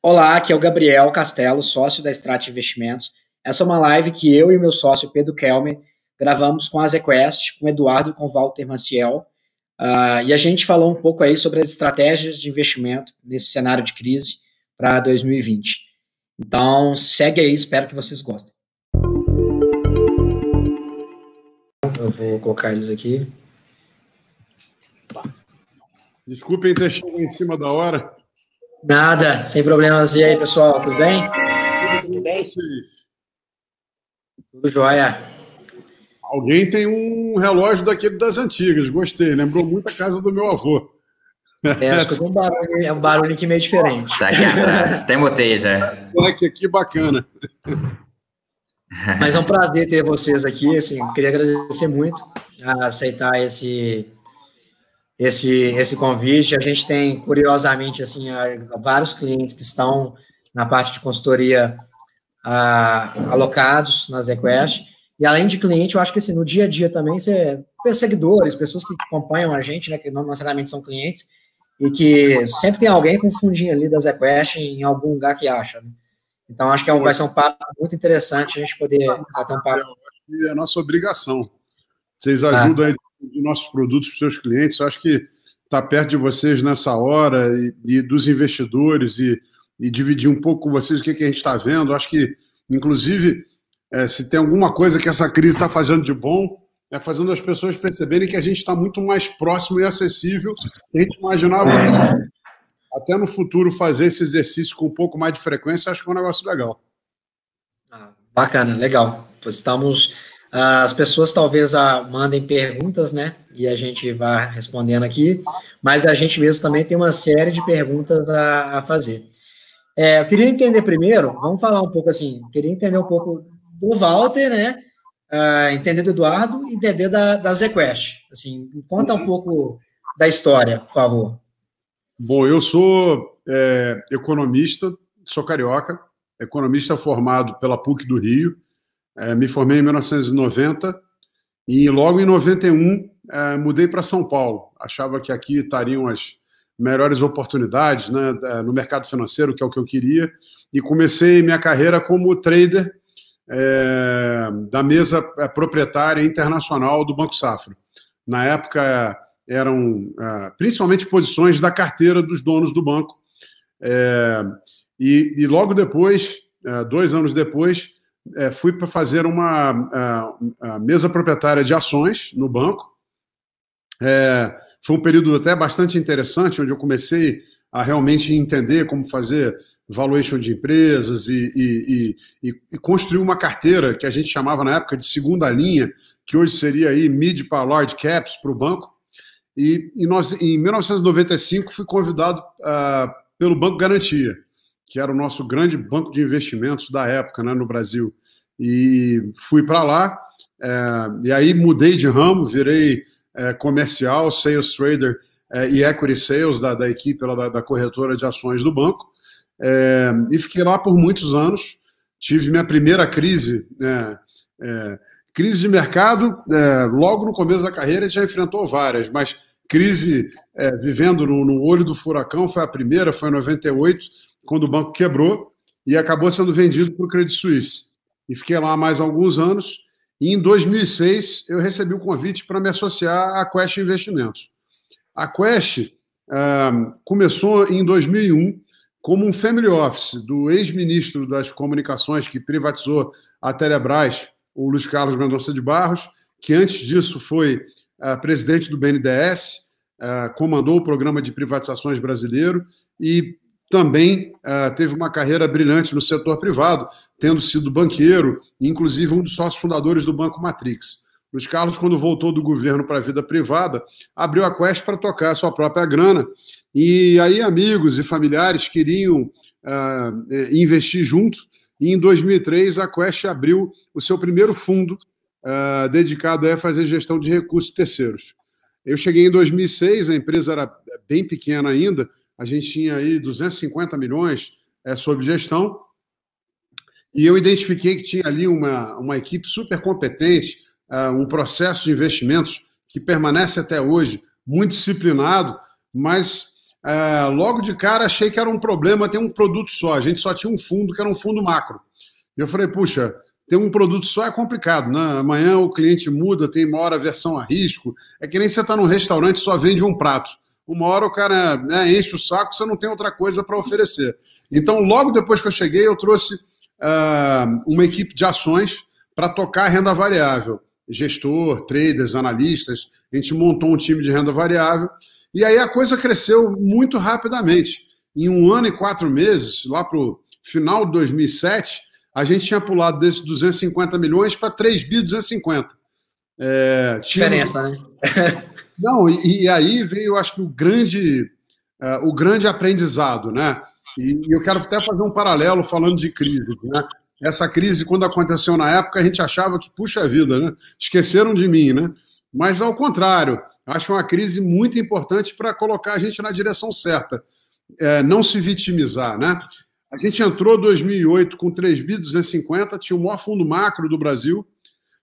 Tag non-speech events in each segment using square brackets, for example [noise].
Olá, aqui é o Gabriel Castelo, sócio da Strat Investimentos. Essa é uma live que eu e meu sócio Pedro Kelmer gravamos com a ZQuest, com o Eduardo e com o Walter Maciel. Uh, e a gente falou um pouco aí sobre as estratégias de investimento nesse cenário de crise para 2020. Então, segue aí, espero que vocês gostem. Eu vou colocar eles aqui. Desculpem ter chegado em cima da hora. Nada, sem problemas. E aí, pessoal, tudo bem? Tudo bem? Tudo jóia. Alguém tem um relógio daquele das antigas, gostei, lembrou muito a casa do meu avô. É, um barulho, é um barulho aqui meio diferente. Tá aqui atrás, até botei já. Aqui, aqui bacana. Mas é um prazer ter vocês aqui, assim, queria agradecer muito a aceitar esse, esse, esse convite. A gente tem, curiosamente, assim, vários clientes que estão na parte de consultoria alocados na ZQuest. E além de cliente, eu acho que assim, no dia a dia também, você, seguidores, pessoas que acompanham a gente, né, que não necessariamente são clientes, e que sempre tem alguém com fundinho ali da ZQuest em algum lugar que acha. Né? Então, acho que é um, vai ser um papo muito interessante a gente poder bater um papo. É a nossa obrigação. Vocês ajudam ah. De nossos produtos para os seus clientes. Eu acho que estar tá perto de vocês nessa hora e, e dos investidores e, e, dividir um pouco com vocês o que, que a gente está vendo. Eu acho que, inclusive, é, se tem alguma coisa que essa crise está fazendo de bom, é fazendo as pessoas perceberem que a gente está muito mais próximo e acessível que a gente imaginava. Até no futuro fazer esse exercício com um pouco mais de frequência, acho que é um negócio legal. Ah, bacana, legal. Estamos as pessoas talvez ah, mandem perguntas, né? E a gente vai respondendo aqui, mas a gente mesmo também tem uma série de perguntas a, a fazer. É, eu queria entender primeiro, vamos falar um pouco assim, queria entender um pouco do Walter, né? Uh, entender do Eduardo e entender da, da. Assim, conta um pouco da história, por favor. Bom, eu sou é, economista, sou carioca, economista formado pela PUC do Rio, é, me formei em 1990 e logo em 91 é, mudei para São Paulo. Achava que aqui estariam as melhores oportunidades né, no mercado financeiro, que é o que eu queria, e comecei minha carreira como trader é, da mesa é, proprietária internacional do Banco Safra. Na época eram é, principalmente posições da carteira dos donos do banco. É, e, e, logo depois, é, dois anos depois, é, fui para fazer uma a, a mesa proprietária de ações no banco. É, foi um período até bastante interessante, onde eu comecei a realmente entender como fazer valuation de empresas e, e, e, e, construir uma carteira que a gente chamava na época de segunda linha, que hoje seria aí mid para large caps para o banco. E, nós, em 1995, fui convidado uh, pelo Banco Garantia que era o nosso grande banco de investimentos da época né, no Brasil. E fui para lá, é, e aí mudei de ramo, virei é, comercial, sales trader é, e equity sales da, da equipe da, da, corretora de ações do banco. É, e fiquei lá por muitos anos. Tive minha primeira crise, né, é, crise de mercado, é, logo no começo da carreira, já enfrentou várias, mas crise vivendo no, no olho do furacão foi a primeira, foi em 98 quando o banco quebrou e acabou sendo vendido para o Credit Suisse. E fiquei lá mais alguns anos. E em 2006 eu recebi o convite para me associar à Quest Investimentos. A Quest uh, começou em 2001 como um family office do ex-ministro das comunicações que privatizou a Telebrás, o Luiz Carlos Mendonça de Barros, que antes disso foi uh, presidente do BNDES, uh, ah, comandou o programa de privatizações brasileiro e também uh, teve uma carreira brilhante no setor privado, tendo sido banqueiro, inclusive um dos sócios fundadores do Banco Matrix. Luiz Carlos, quando voltou do governo para a vida privada, abriu a Quest para tocar a sua própria grana. E aí, amigos e familiares queriam uh, investir junto. E em 2003, a Quest abriu o seu primeiro fundo uh, dedicado a fazer gestão de recursos terceiros. Eu cheguei em 2006, a empresa era bem pequena ainda, a gente tinha aí 250 milhões é, sob gestão, e eu identifiquei que tinha ali uma, uma equipe super competente, uh, um processo de investimentos que permanece até hoje muito disciplinado, mas é, logo de cara achei que era um problema ter um produto só. A gente só tinha um fundo que era um fundo macro. E eu falei, puxa, ter um produto só é complicado, né? Amanhã o cliente muda, tem uma hora versão a risco. É que nem você está num restaurante só vende um prato. Uma hora o cara né, enche o saco, você não tem outra coisa para oferecer. Então, logo depois que eu cheguei, eu trouxe uh, uma equipe de ações para tocar renda variável. Gestor, traders, analistas. A gente montou um time de renda variável. E aí a coisa cresceu muito rapidamente. Em um ano e quatro meses, lá para o final de 2007, a gente tinha pulado desses 250 milhões para 3 bi 250. É, Diferença, né? [laughs] Não, e, e, aí veio, acho que o grande, uh, o grande aprendizado, né? E, e, eu quero até fazer um paralelo falando de crises, né? Essa crise, quando aconteceu na época, a gente achava que, puxa vida, né? Esqueceram de mim, né? Mas ao contrário, acho uma crise muito importante para colocar a gente na direção certa. É, não se vitimizar, né? A gente entrou em 2008 com 3 bi 250, tinha o maior fundo macro do Brasil.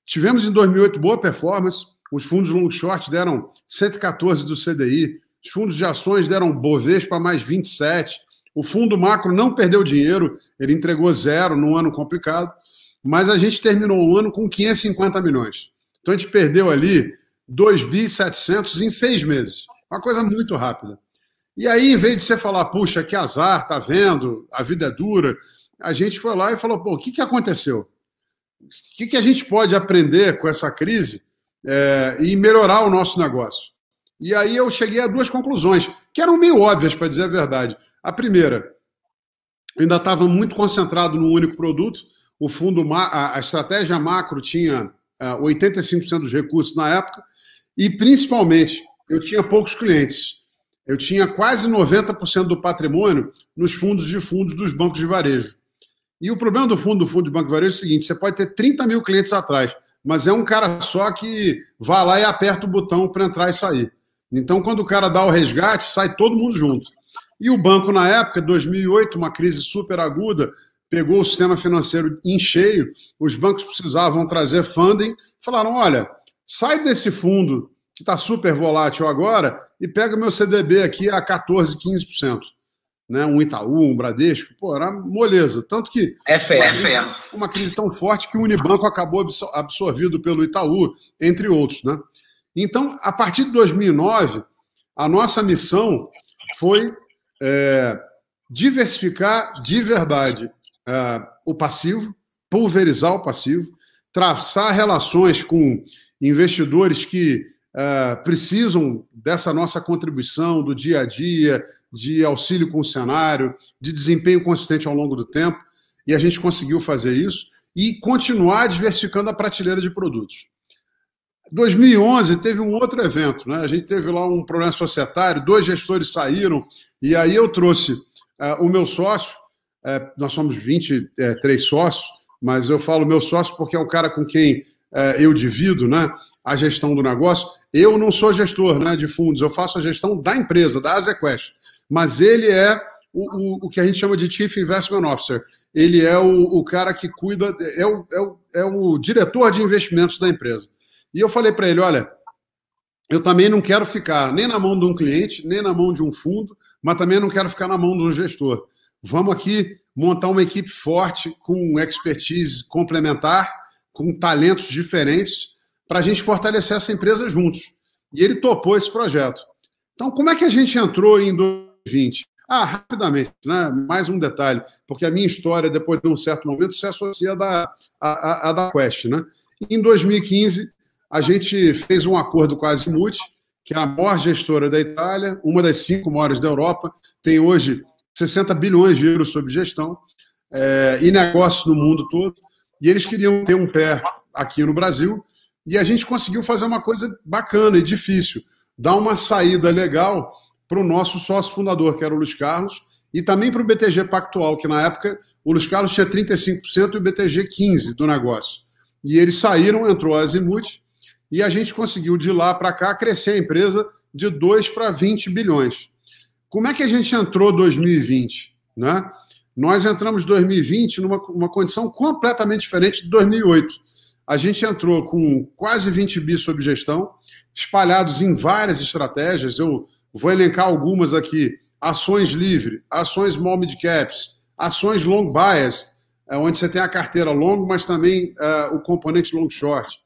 Tivemos em 2008 boa performance, os fundos long short deram 114 do CDI, os fundos de ações deram Bovespa mais 27. O fundo macro não perdeu dinheiro, ele entregou zero num ano complicado, mas a gente terminou o ano com 550 milhões. Então a gente perdeu ali 2 bi 700 em seis meses. Uma coisa muito rápida. E aí, em vez de você falar, puxa, que azar, tá vendo, a vida é dura, a gente foi lá e falou, pô, o que, que aconteceu? O que, que a gente pode aprender com essa crise é, e melhorar o nosso negócio. E aí eu cheguei a duas conclusões, que eram meio óbvias, para dizer a verdade. A primeira, eu ainda estava muito concentrado no único produto, o fundo, a, estratégia macro tinha 85% é, dos recursos na época, e principalmente eu tinha poucos clientes. Eu tinha quase 90% do patrimônio nos fundos de fundos dos bancos de varejo. E o problema do fundo do fundo de banco de varejo é o seguinte: você pode ter 30 mil clientes atrás, mas é um cara só que vai lá e aperta o botão para entrar e sair. Então, quando o cara dá o resgate, sai todo mundo junto. E o banco, na época, 2008, uma crise super aguda, pegou o sistema financeiro em cheio, os bancos precisavam trazer funding, falaram: olha, sai desse fundo que está super volátil agora e pega meu CDB aqui a 14, 15% né, um Itaú, um Bradesco, pô, era moleza. Tanto que. É fé, é fé. Uma crise tão forte que o Unibanco acabou absorvido pelo Itaú, entre outros. Né? Então, a partir de 2009, a nossa missão foi é, diversificar de verdade é, o passivo, pulverizar o passivo, traçar relações com investidores que uh, precisam dessa nossa contribuição do dia a dia, de auxílio com o cenário, de desempenho consistente ao longo do tempo, e a gente conseguiu fazer isso e continuar diversificando a prateleira de produtos. 2011 teve um outro evento, né? A gente teve lá um problema societário, dois gestores saíram, e aí eu trouxe uh, o meu sócio, uh, nós somos 23 sócios, mas eu falo meu sócio porque é o cara com quem eu divido né, a gestão do negócio. Eu não sou gestor né, de fundos, eu faço a gestão da empresa, da Azequest. Mas ele é o, o, o que a gente chama de Chief Investment Officer. Ele é o, o cara que cuida, é o, é, o, é o diretor de investimentos da empresa. E eu falei para ele: olha, eu também não quero ficar nem na mão de um cliente, nem na mão de um fundo, mas também não quero ficar na mão de um gestor. Vamos aqui montar uma equipe forte, com expertise complementar, com talentos diferentes, para a gente fortalecer essa empresa juntos. E ele topou esse projeto. Então, como é que a gente entrou em 2020? Ah, rapidamente, né? mais um detalhe, porque a minha história, depois de um certo momento, se associa à da, à, à da Quest. Né? Em 2015, a gente fez um acordo com a Azimuth, que é a maior gestora da Itália, uma das cinco maiores da Europa, tem hoje 60 bilhões de euros sob gestão é, e negócios no mundo todo, e eles queriam ter um pé aqui no Brasil, e a gente conseguiu fazer uma coisa bacana e difícil, dar uma saída legal para o nosso sócio fundador, que era o Luiz Carlos, e também para o BTG Pactual, que na época o Luiz Carlos tinha 35% e o BTG 15% do negócio. E eles saíram, entrou a Azimuth, e a gente conseguiu de lá para cá crescer a empresa de 2 para 20 bilhões. Como é que a gente entrou 2020? Né? Nós entramos 2020 numa uma condição completamente diferente de 2008 a gente entrou com quase 20 bi sob gestão, espalhados em várias estratégias. Eu vou elencar algumas aqui ações livre, ações small mid caps, ações long bias, é, onde você tem a carteira long, mas também uh, o componente long short.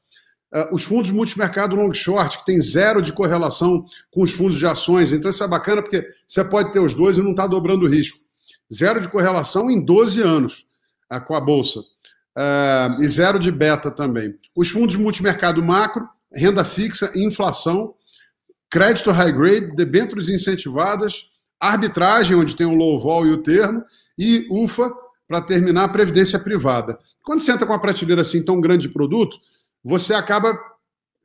Uh, os fundos multimercado long short, que tem zero de correlação com os fundos de ações. Então, isso é bacana porque você pode ter os dois e não está dobrando o risco. Zero de correlação em 12 anos uh, com a Bolsa. Uh, e zero de beta também. Os fundos multimercado macro, renda fixa e inflação, crédito high grade, debêntures incentivadas, arbitragem, onde tem o low vol e o termo, e UFA, para terminar, a previdência privada. Quando você entra com uma prateleira assim tão grande de produto, você acaba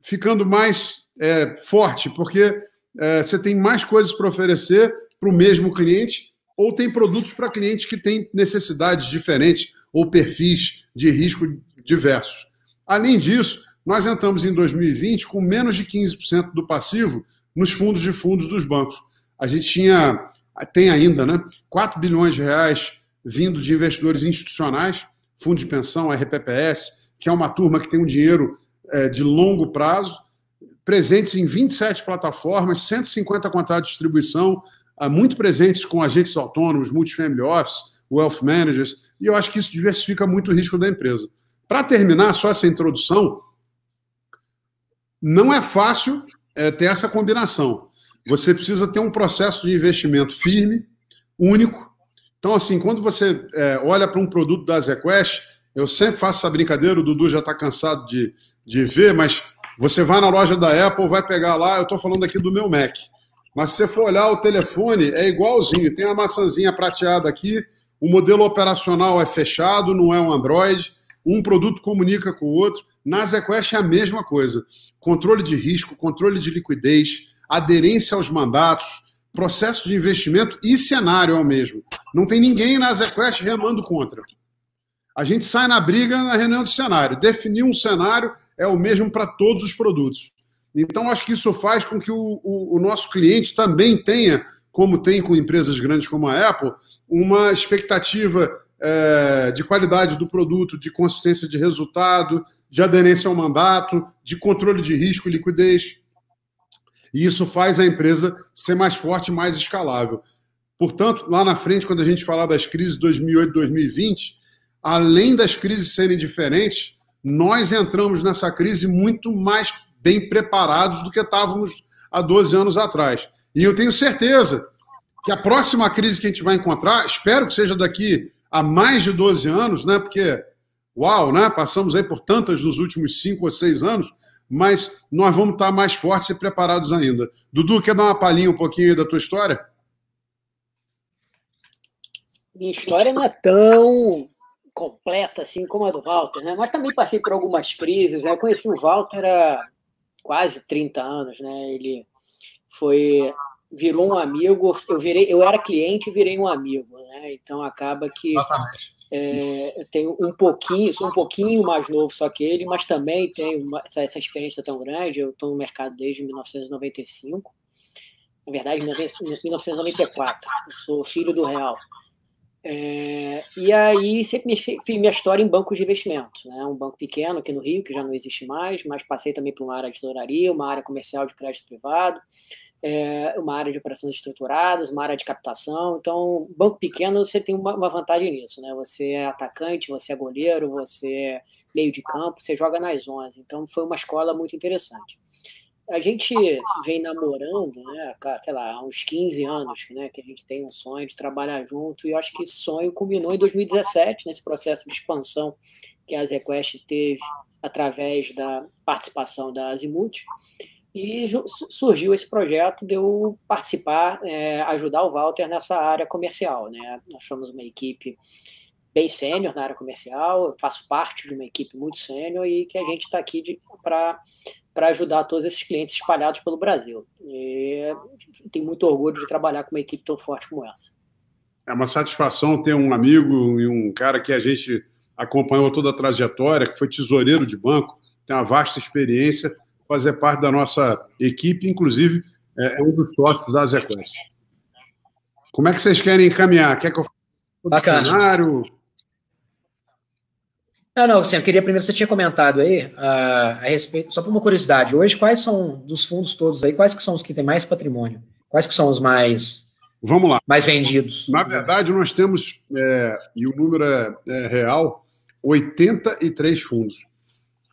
ficando mais é, forte, porque é, você tem mais coisas para oferecer para o mesmo cliente, ou tem produtos para clientes que têm necessidades diferentes ou perfis de risco diversos. Além disso, nós entramos em 2020 com menos de 15% do passivo nos fundos de fundos dos bancos. A gente tinha, tem ainda, né, 4 bilhões de reais vindo de investidores institucionais, fundo de pensão, RPPS, que é uma turma que tem um dinheiro é, de longo prazo, presentes em 27 plataformas, 150 contratos de distribuição, muito presentes com agentes autônomos, multifamily office, wealth managers, e eu acho que isso diversifica muito o risco da empresa. Para terminar, só essa introdução, não é fácil é, ter essa combinação. Você precisa ter um processo de investimento firme, único. Então, assim, quando você é, olha para um produto da ZQuest, eu sempre faço essa brincadeira, o Dudu já está cansado de, de ver, mas você vai na loja da Apple, vai pegar lá, eu estou falando aqui do meu Mac. Mas se você for olhar o telefone, é igualzinho. Tem a maçãzinha prateada aqui, o modelo operacional é fechado, não é um Android, um produto comunica com o outro. Na ZQuest é a mesma coisa. Controle de risco, controle de liquidez, aderência aos mandatos, processo de investimento e cenário é o mesmo. Não tem ninguém na ZQuest remando contra. A gente sai na briga na reunião de cenário. Definir um cenário é o mesmo para todos os produtos. Então, acho que isso faz com que o, o, o nosso cliente também tenha, como tem com empresas grandes como a Apple, uma expectativa é, de qualidade do produto, de consistência de resultado, de aderência ao mandato, de controle de risco e liquidez. E isso faz a empresa ser mais forte mais escalável. Portanto, lá na frente, quando a gente falar das crises 2008 2020, além das crises serem diferentes, nós entramos nessa crise muito mais bem preparados do que estávamos há 12 anos atrás. E eu tenho certeza que a próxima crise que a gente vai encontrar, espero que seja daqui a mais de 12 anos, né? Porque, uau, né? Passamos aí por tantas nos últimos 5 ou 6 anos, mas nós vamos estar mais fortes e preparados ainda. Dudu, quer dar uma palhinha um pouquinho da tua história? Minha história não é tão completa assim como a do Walter, né? Mas também passei por algumas crises. Né? Eu conheci o Walter há quase 30 anos, né? Ele foi virou um amigo. Eu virei, eu era cliente e virei um amigo, né? Então acaba que é, eu tenho um pouquinho, sou um pouquinho mais novo só que ele, mas também tenho uma, essa, experiência tão grande. Eu estou no mercado desde 1995. Na verdade, 1994. Eu sou filho do Real. É, e aí sempre fiz minha história em bancos de investimentos, né? Um banco pequeno aqui no Rio, que já não existe mais, mas passei também por uma área de tesouraria, uma área comercial de crédito privado, é, uma área de operações estruturadas, uma área de captação. Então, banco pequeno, você tem uma, uma vantagem nisso, né? Você é atacante, você é goleiro, você é meio de campo, você joga nas 11. Então, foi uma escola muito interessante a gente vem namorando, né, sei lá, há uns 15 anos, né, que a gente tem um sonho de trabalhar junto, e eu acho que esse sonho culminou em 2017, nesse processo de expansão que a ZQuest teve através da participação da Azimuth, e surgiu esse projeto de eu participar, é, ajudar o Walter nessa área comercial, né, nós somos uma equipe bem sênior na área comercial, eu faço parte de uma equipe muito sênior e que a gente está aqui para para ajudar todos esses clientes espalhados pelo Brasil. E tenho muito orgulho de trabalhar com uma equipe tão forte como essa. É uma satisfação ter um amigo e um cara que a gente acompanhou toda a trajetória, que foi tesoureiro de banco, tem uma vasta experiência, fazer parte da nossa equipe, inclusive é, é um dos sócios da Zequest. Como é que vocês querem encaminhar? Quer que eu faça Bacana. cenário? Não, não, assim, eu queria primeiro, você tinha comentado aí, uh, a respeito, só por uma curiosidade, hoje quais são, dos fundos todos aí, quais que são os que têm mais patrimônio? Quais que são os mais, Vamos lá. Mais vendidos. Na verdade, nós temos, é, e o número é, é real, 83 fundos,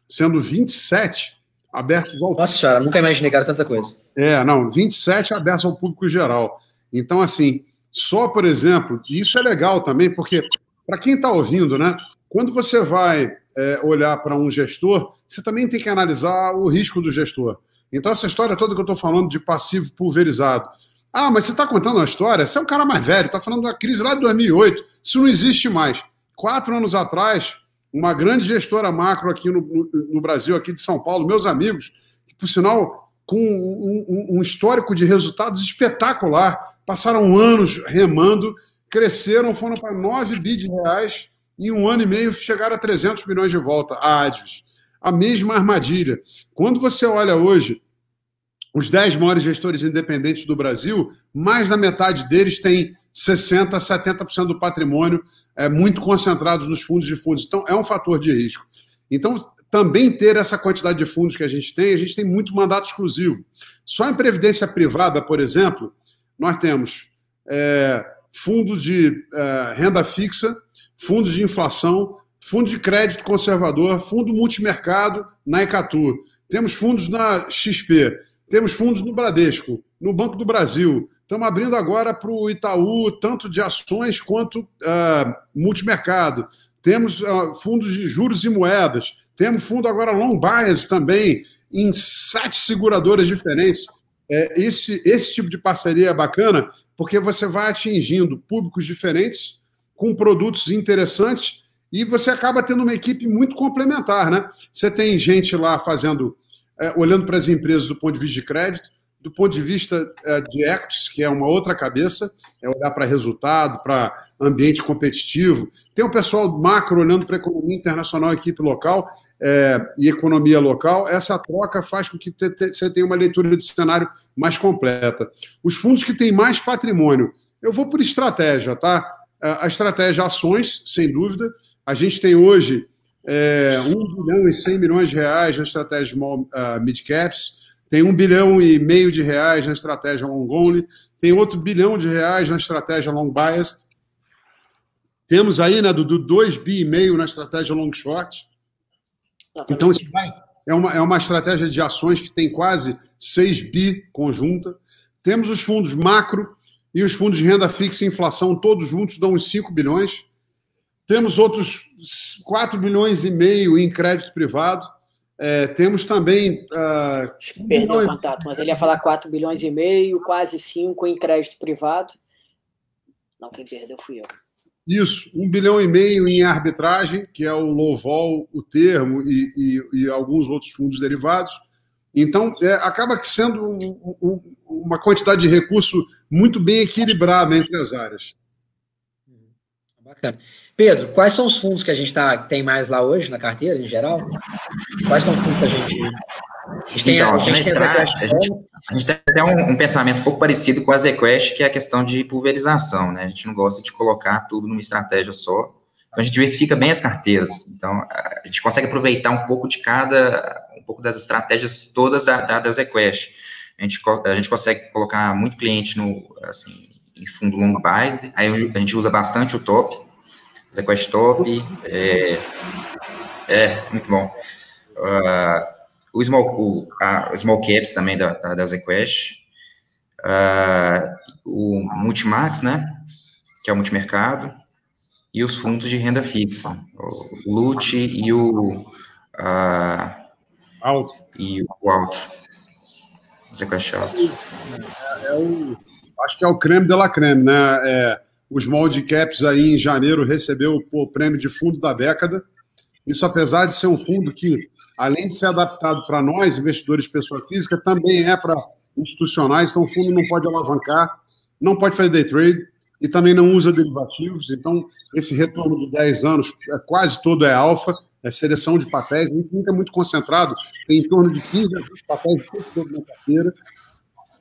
sendo 27 abertos ao Nossa senhora, nunca imaginei que era tanta coisa. É, não, 27 abertos ao público geral. Então, assim, só, por exemplo, e isso é legal também, porque, para quem está ouvindo, né, quando você vai é, olhar para um gestor, você também tem que analisar o risco do gestor. Então, essa história toda que eu estou falando de passivo pulverizado. Ah, mas você está contando uma história? Você é um cara mais velho, está falando da crise lá de 2008. Isso não existe mais. Quatro anos atrás, uma grande gestora macro aqui no, no, Brasil, aqui de São Paulo, meus amigos, que, por sinal, com um, um, um, histórico de resultados espetacular, passaram anos remando, cresceram, foram para 9 bi de reais, em um ano e meio chegaram a 300 milhões de volta, a Advis. A mesma armadilha. Quando você olha hoje os 10 maiores gestores independentes do Brasil, mais da metade deles tem 60%, 70% do patrimônio é, muito concentrado nos fundos de fundos. Então, é um fator de risco. Então, também ter essa quantidade de fundos que a gente tem, a gente tem muito mandato exclusivo. Só em previdência privada, por exemplo, nós temos é, fundo de é, renda fixa, fundo de inflação, fundo de crédito conservador, fundo multimercado na Ecatu. Temos fundos na XP, temos fundos no Bradesco, no Banco do Brasil. Estamos abrindo agora para o Itaú, tanto de ações quanto uh, multimercado. Temos uh, fundos de juros e moedas. Temos fundo agora long bias também, em sete seguradoras diferentes. É, esse, esse tipo de parceria é bacana porque você vai atingindo públicos diferentes, com produtos interessantes, e você acaba tendo uma equipe muito complementar. Né? Você tem gente lá fazendo é, olhando para as empresas do ponto de vista de crédito, do ponto de vista é, de equities, que é uma outra cabeça, é olhar para resultado, para ambiente competitivo. Tem o pessoal macro olhando para economia internacional, equipe local é, e economia local. Essa troca faz com que te, te, você tenha uma leitura de cenário mais completa. Os fundos que têm mais patrimônio, eu vou por estratégia, tá? É, a estratégia ações, sem dúvida. A gente tem hoje é, 1 bilhão e 100 milhões de reais na estratégia small, uh, mid caps, tem 1 bilhão e meio de reais na estratégia long only, tem outro bilhão de reais na estratégia long bias. Temos aí, né, do, do 2 bi e meio na estratégia long short. Então, isso é, uma, é uma estratégia de ações que tem quase 6 bi conjunta. Temos os fundos macro e os fundos de renda fixa e inflação, todos juntos dão uns 5 bilhões. Temos outros 4 bilhões e meio em crédito privado. É, temos também. Uh, Perdão, bilhões... contato, mas ele ia falar 4 bilhões e meio, quase 5 em crédito privado. Não, quem perdeu fui eu. Isso, 1 bilhão e meio em arbitragem, que é o low vol, o termo e, e, e alguns outros fundos derivados. Então, é, acaba sendo um, um, uma quantidade de recurso muito bem equilibrada entre as áreas. Bacana. Pedro, quais são os fundos que a gente tá, tem mais lá hoje na carteira, em geral? Quais são os fundos que a gente. A gente tem, então, a, gente a, gente, a gente tem até um, um, pensamento um pouco parecido com a ZQuest, que é a questão de pulverização, né? A gente não gosta de colocar tudo numa estratégia só. Então, a gente diversifica bem as carteiras. Então, a gente consegue aproveitar um pouco de cada, um pouco das estratégias todas da, da, da ZQuest. A gente, a gente consegue colocar muito cliente no, assim, em fundo long biased, aí a gente usa bastante o top, ZQuest Top, é, é muito bom. Uh, o, small, o a Small Caps também da, da, da ZQuest, uh, o Multimax, né, que é o multimercado, e os fundos de renda fixa, o LUT e o uh, Alto. E o Alto. ZQuest Alto. É, é o, acho que é o creme de la creme, né? É, o Small Caps aí em janeiro recebeu o prêmio de fundo da década. Isso apesar de ser um fundo que, além de ser adaptado para nós, investidores pessoa física, também é para institucionais, então o fundo não pode alavancar, não pode fazer day trade e também não usa derivativos. Então, esse retorno de 10 anos, é, quase todo é alfa, é seleção de papéis, a gente nunca é muito concentrado, tem em torno de 15 a 20 papéis todo na carteira.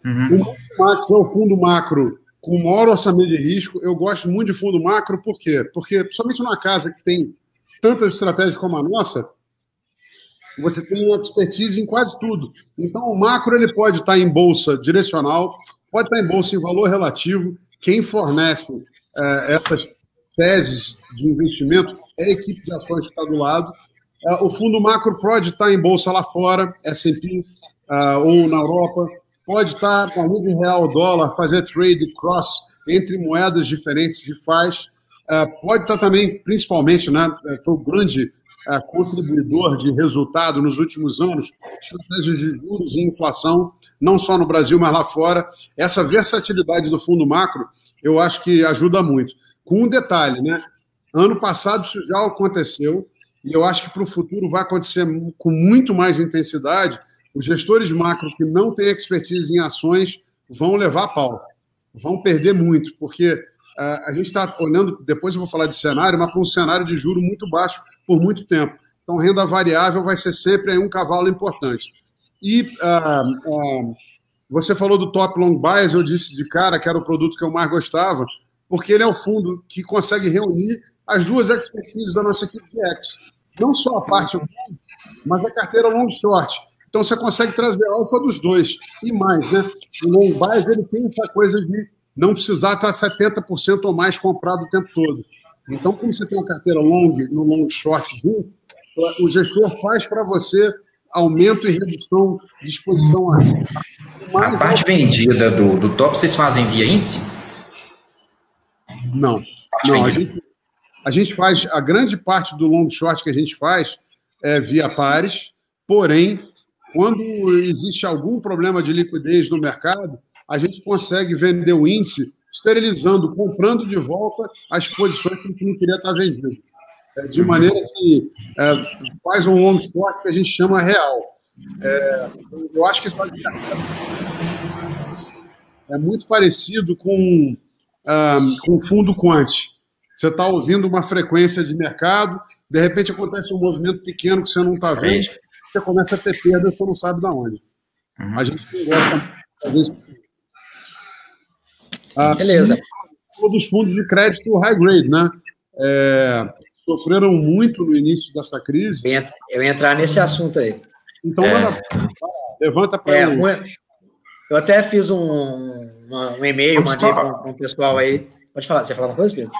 Uhum. O Max é o fundo macro com o maior orçamento de risco. Eu gosto muito de fundo macro, por quê? Porque, somente numa casa que tem tantas estratégias como a nossa, você tem uma expertise em quase tudo. Então, o macro ele pode estar em bolsa direcional, pode estar em bolsa em valor relativo, quem fornece é, essas teses de investimento é a equipe de ações que está do lado. É, o fundo macro pode estar tá em bolsa lá fora, S&P, uh, ou na Europa, pode estar com a nível real dólar, fazer trade cross entre moedas diferentes e faz. Uh, pode estar também, principalmente, né, foi o grande contribuidor de resultado nos últimos anos, estratégias de juros e inflação, não só no Brasil, mas lá fora. Essa versatilidade do fundo macro, eu acho que ajuda muito. Com um detalhe, né? Ano passado isso já aconteceu, e eu acho que para o futuro vai acontecer com muito mais intensidade, os gestores macro que não têm expertise em ações vão levar pau, vão perder muito, porque uh, a gente está olhando, depois eu vou falar de cenário, mas para um cenário de juro muito baixo por muito tempo. Então, renda variável vai ser sempre um cavalo importante. E uh, uh, você falou do top long bias, eu disse de cara que era o produto que eu mais gostava, porque ele é o fundo que consegue reunir as duas expertises da nossa equipe de ex. Não só a parte mas a carteira long short. Então você consegue trazer alfa dos dois. E mais, né? O long bias ele tem essa coisa de não precisar estar 70% ou mais comprado o tempo todo. Então, como você tem uma carteira long no long short junto, o gestor faz para você aumento e redução de exposição a A parte vendida do, do top, vocês fazem via índice? Não. Não, a gente, a gente faz, a grande parte do long short que a gente faz é via pares, porém, quando existe algum problema de liquidez no mercado, a gente consegue vender o índice esterilizando, comprando de volta as posições que a gente não queria estar vendendo. É, de maneira que é, faz um long short que a gente chama real. É, eu acho que isso é muito parecido com, um, com fundo quant. Você está ouvindo uma frequência de mercado, de repente acontece um movimento pequeno que você não está vendo, você começa a ter perda, você não sabe de onde. Uhum. A gente não gosta de fazer isso. Ah, Beleza. Dos fundos de crédito high grade, né? É, sofreram muito no início dessa crise. Eu ia entrar nesse assunto aí. Então, é... manda, levanta para é, um, Eu até fiz um, um e-mail, mandei para um, pessoal aí. Pode falar, você falar uma coisa, Pedro?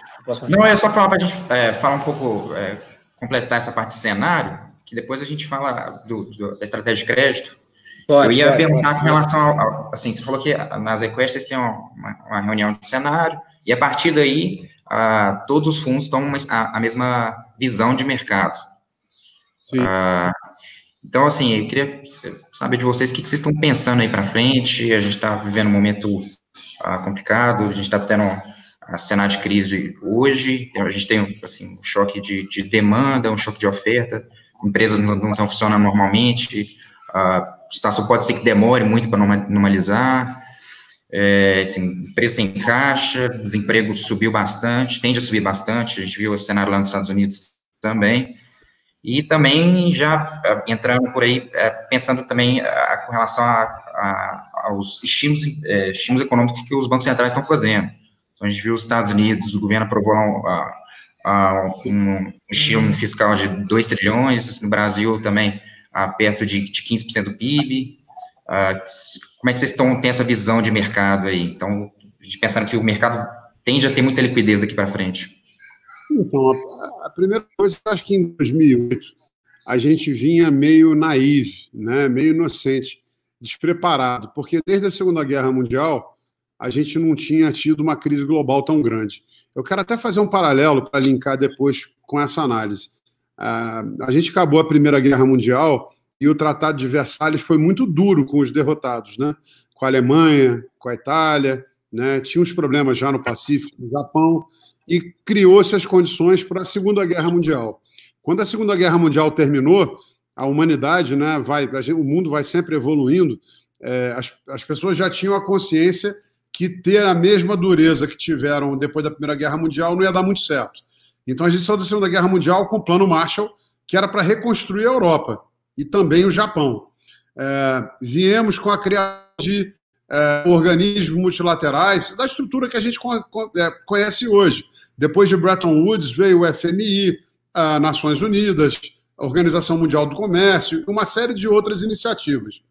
Não, é só para a gente é, falar um pouco, é, completar essa parte de cenário, que depois a gente fala do, do, da estratégia de crédito. Pode, eu ia pode, perguntar pode, com relação ao, ao, Assim, você falou que nas requests tem uma, uma, reunião de cenário, e a partir daí, a, todos os fundos tomam a, a mesma visão de mercado. Ah, então, assim, eu queria saber de vocês o que, que vocês estão pensando aí para frente. A gente está vivendo um momento ah, complicado, a gente está tendo a cenário de crise hoje, a gente tem assim, um choque de, de demanda, um choque de oferta, empresas não, não estão funcionando normalmente, a situação pode ser que demore muito para normalizar, é, assim, preço em caixa, desemprego subiu bastante, tende a subir bastante, a gente viu o cenário lá nos Estados Unidos também, e também já é, entrando por aí, é, pensando também é, com relação a, a, aos estímulos, estímulos econômicos que os bancos centrais estão fazendo. Então, a gente viu os Estados Unidos, o governo aprovou um, estímulo fiscal de 2 trilhões, no Brasil também perto de, de 15% do PIB. como é que vocês estão, têm essa visão de mercado aí? Então, pensando que o mercado tende a ter muita liquidez daqui para frente. Então, a, a, primeira coisa, acho que em 2008, a gente vinha meio naivo, né, meio inocente, despreparado, porque desde a Segunda Guerra Mundial, a gente não tinha tido uma crise global tão grande. Eu quero até fazer um paralelo para linkar depois com essa análise. Uh, a gente acabou a Primeira Guerra Mundial e o Tratado de Versalhes foi muito duro com os derrotados, né? com a Alemanha, com a Itália, né? tinha uns problemas já no Pacífico, no Japão, e criou-se as condições para a Segunda Guerra Mundial. Quando a Segunda Guerra Mundial terminou, a humanidade, né, vai, o mundo vai sempre evoluindo, é, as, as pessoas já tinham a consciência que ter a mesma dureza que tiveram depois da Primeira Guerra Mundial não ia dar muito certo. Então a gente saiu da Segunda Guerra Mundial com o Plano Marshall, que era para reconstruir a Europa e também o Japão. É, viemos com a criação de é, organismos multilaterais, da estrutura que a gente é, conhece hoje. Depois de Bretton Woods veio o FMI, a Nações Unidas, a Organização Mundial do Comércio, uma série de outras iniciativas.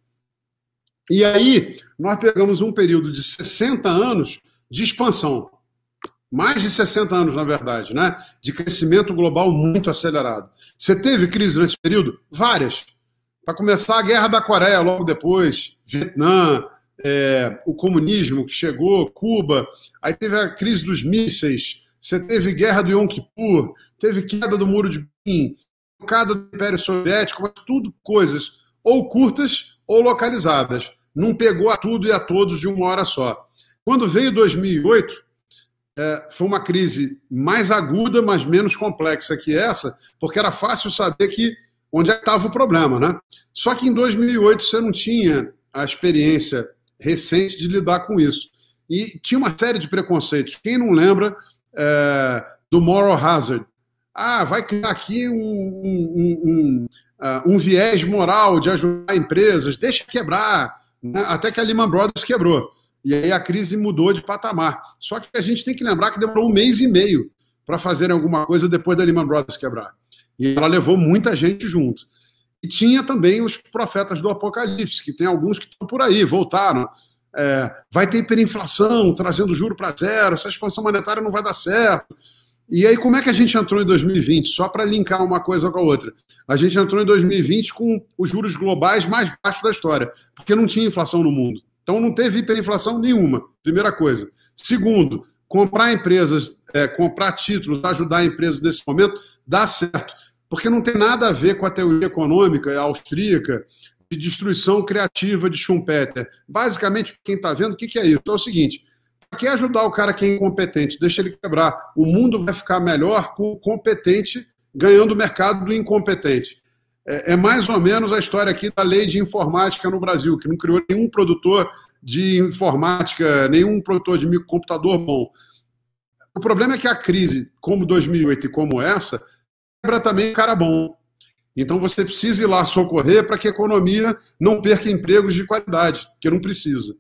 E aí, nós pegamos um período de 60 anos de expansão. Mais de 60 anos, na verdade, né? De crescimento global muito acelerado. Você teve crise durante esse período? Várias. Para começar, a Guerra da Coreia logo depois, Vietnã, é, o comunismo que chegou, Cuba, aí teve a crise dos mísseis, você teve guerra do Yom Kippur, teve queda do Muro de Berlim, queda do Império Soviético, mas tudo coisas ou curtas ou localizadas. Não pegou a tudo e a todos de uma hora só. Quando veio 2008, é, foi uma crise mais aguda, mas menos complexa que essa, porque era fácil saber que onde é estava o problema, né? Só que em 2008 você não tinha a experiência recente de lidar com isso. E tinha uma série de preconceitos. Quem não lembra é, do moral hazard? Ah, vai criar aqui um, um, um, um viés moral de ajudar empresas, deixa quebrar. Né? Até que a Lehman Brothers quebrou. E aí a crise mudou de patamar. Só que a gente tem que lembrar que demorou um mês e meio para fazer alguma coisa depois da Lehman Brothers quebrar. E ela levou muita gente junto. E tinha também os profetas do Apocalipse, que tem alguns que estão por aí, voltaram. É, vai ter hiperinflação, trazendo juro para zero, essa expansão monetária não vai dar certo. E aí, como é que a gente entrou em 2020? Só para linkar uma coisa com a outra. A gente entrou em 2020 com os juros globais mais baixos da história, porque não tinha inflação no mundo. Então, não teve hiperinflação nenhuma, primeira coisa. Segundo, comprar empresas, é, comprar títulos, ajudar empresas nesse momento, dá certo porque não tem nada a ver com a teoria econômica austríaca de destruição criativa de Schumpeter. Basicamente, quem está vendo, o que, que é isso? É o seguinte: quer ajudar o cara que é incompetente, deixa ele quebrar. O mundo vai ficar melhor com o competente ganhando o mercado do incompetente. É, é, mais ou menos a história aqui da lei de informática no Brasil, que não criou nenhum produtor de informática, nenhum produtor de microcomputador bom. O problema é que a crise, como 2008 e como essa, quebra também cara bom. Então você precisa ir lá socorrer para que a economia não perca empregos de qualidade, que não precisa.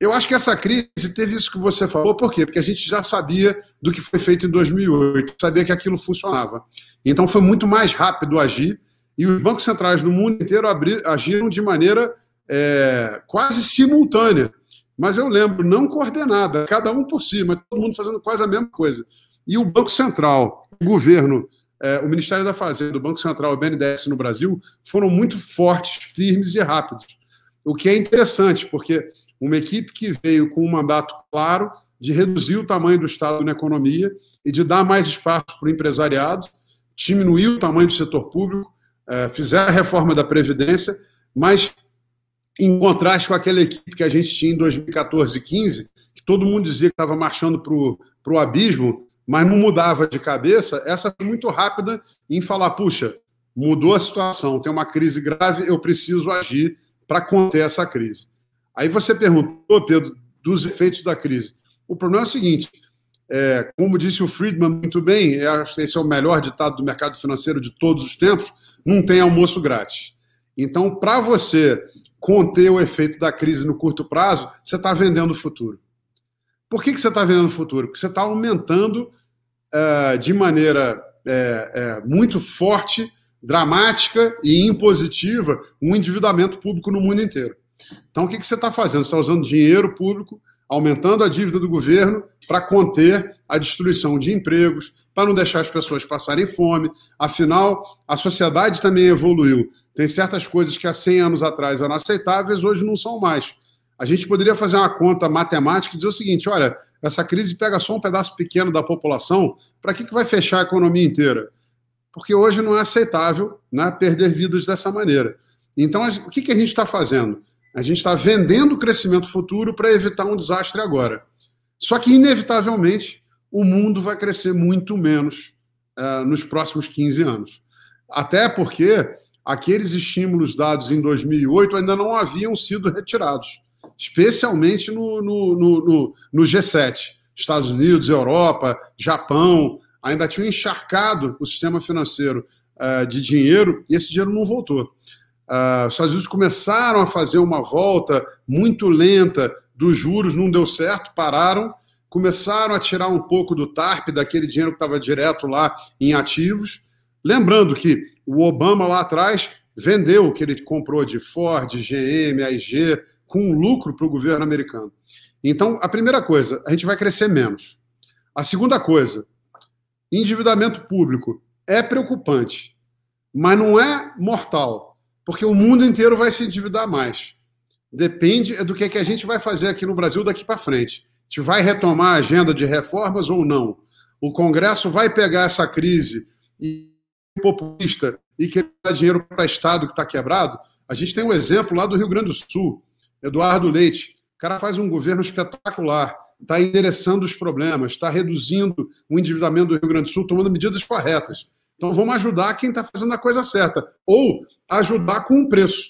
Eu acho que essa crise teve isso que você falou, por quê? Porque a gente já sabia do que foi feito em 2008, sabia que aquilo funcionava. Então foi muito mais rápido agir e os bancos centrais do mundo inteiro abrir, agiram de maneira é, quase simultânea. Mas eu lembro, não coordenada, cada um por si, mas todo mundo fazendo quase a mesma coisa. E o Banco Central, o governo é, o Ministério da Fazenda, o Banco Central e o BNDES no Brasil foram muito fortes, firmes e rápidos. O que é interessante, porque uma equipe que veio com um mandato claro de reduzir o tamanho do Estado na economia e de dar mais espaço para o empresariado, diminuir o tamanho do setor público, é, fizeram a reforma da Previdência, mas em contraste com aquela equipe que a gente tinha em 2014 e 15, que todo mundo dizia que estava marchando para o abismo, mas não mudava de cabeça, essa foi muito rápida em falar: puxa, mudou a situação, tem uma crise grave, eu preciso agir para conter essa crise. Aí você perguntou, Pedro, dos efeitos da crise. O problema é o seguinte: é, como disse o Friedman muito bem, acho que esse é o melhor ditado do mercado financeiro de todos os tempos: não tem almoço grátis. Então, para você conter o efeito da crise no curto prazo, você está vendendo o futuro. Por que, que você está vendendo o futuro? Porque você está aumentando uh, de maneira é, é, muito forte, dramática e impositiva um endividamento público no mundo inteiro. Então, o que, que você está fazendo? Você está usando dinheiro público, aumentando a dívida do governo para conter a destruição de empregos, para não deixar as pessoas passarem fome. Afinal, a sociedade também evoluiu. Tem certas coisas que há 100 anos atrás eram aceitáveis, hoje não são mais. A gente poderia fazer uma conta matemática e dizer o seguinte: olha, essa crise pega só um pedaço pequeno da população, para que, que vai fechar a economia inteira? Porque hoje não é aceitável né, perder vidas dessa maneira. Então, o que, que a gente está fazendo? A gente está vendendo o crescimento futuro para evitar um desastre agora. Só que, inevitavelmente, o mundo vai crescer muito menos uh, nos próximos 15 anos. Até porque aqueles estímulos dados em 2008 ainda não haviam sido retirados especialmente no, no, no, no, G7. Estados Unidos, Europa, Japão, ainda tinham encharcado o sistema financeiro uh, de dinheiro e esse dinheiro não voltou. Uh, os Estados Unidos começaram a fazer uma volta muito lenta dos juros, não deu certo, pararam, começaram a tirar um pouco do TARP, daquele dinheiro que estava direto lá em ativos. Lembrando que o Obama lá atrás vendeu o que ele comprou de Ford, GM, AIG, com lucro para o governo americano. Então, a primeira coisa, a gente vai crescer menos. A segunda coisa, endividamento público é preocupante, mas não é mortal, porque o mundo inteiro vai se endividar mais. Depende do que, é que a gente vai fazer aqui no Brasil daqui para frente. Gente vai retomar a agenda de reformas ou não? O Congresso vai pegar essa crise e populista e querer dar dinheiro para o Estado que está quebrado? A gente tem um exemplo lá do Rio Grande do Sul, Eduardo Leite. O cara faz um governo espetacular, está endereçando os problemas, está reduzindo o endividamento do Rio Grande do Sul, tomando medidas corretas. Então vamos ajudar quem está fazendo a coisa certa, ou ajudar com um preço.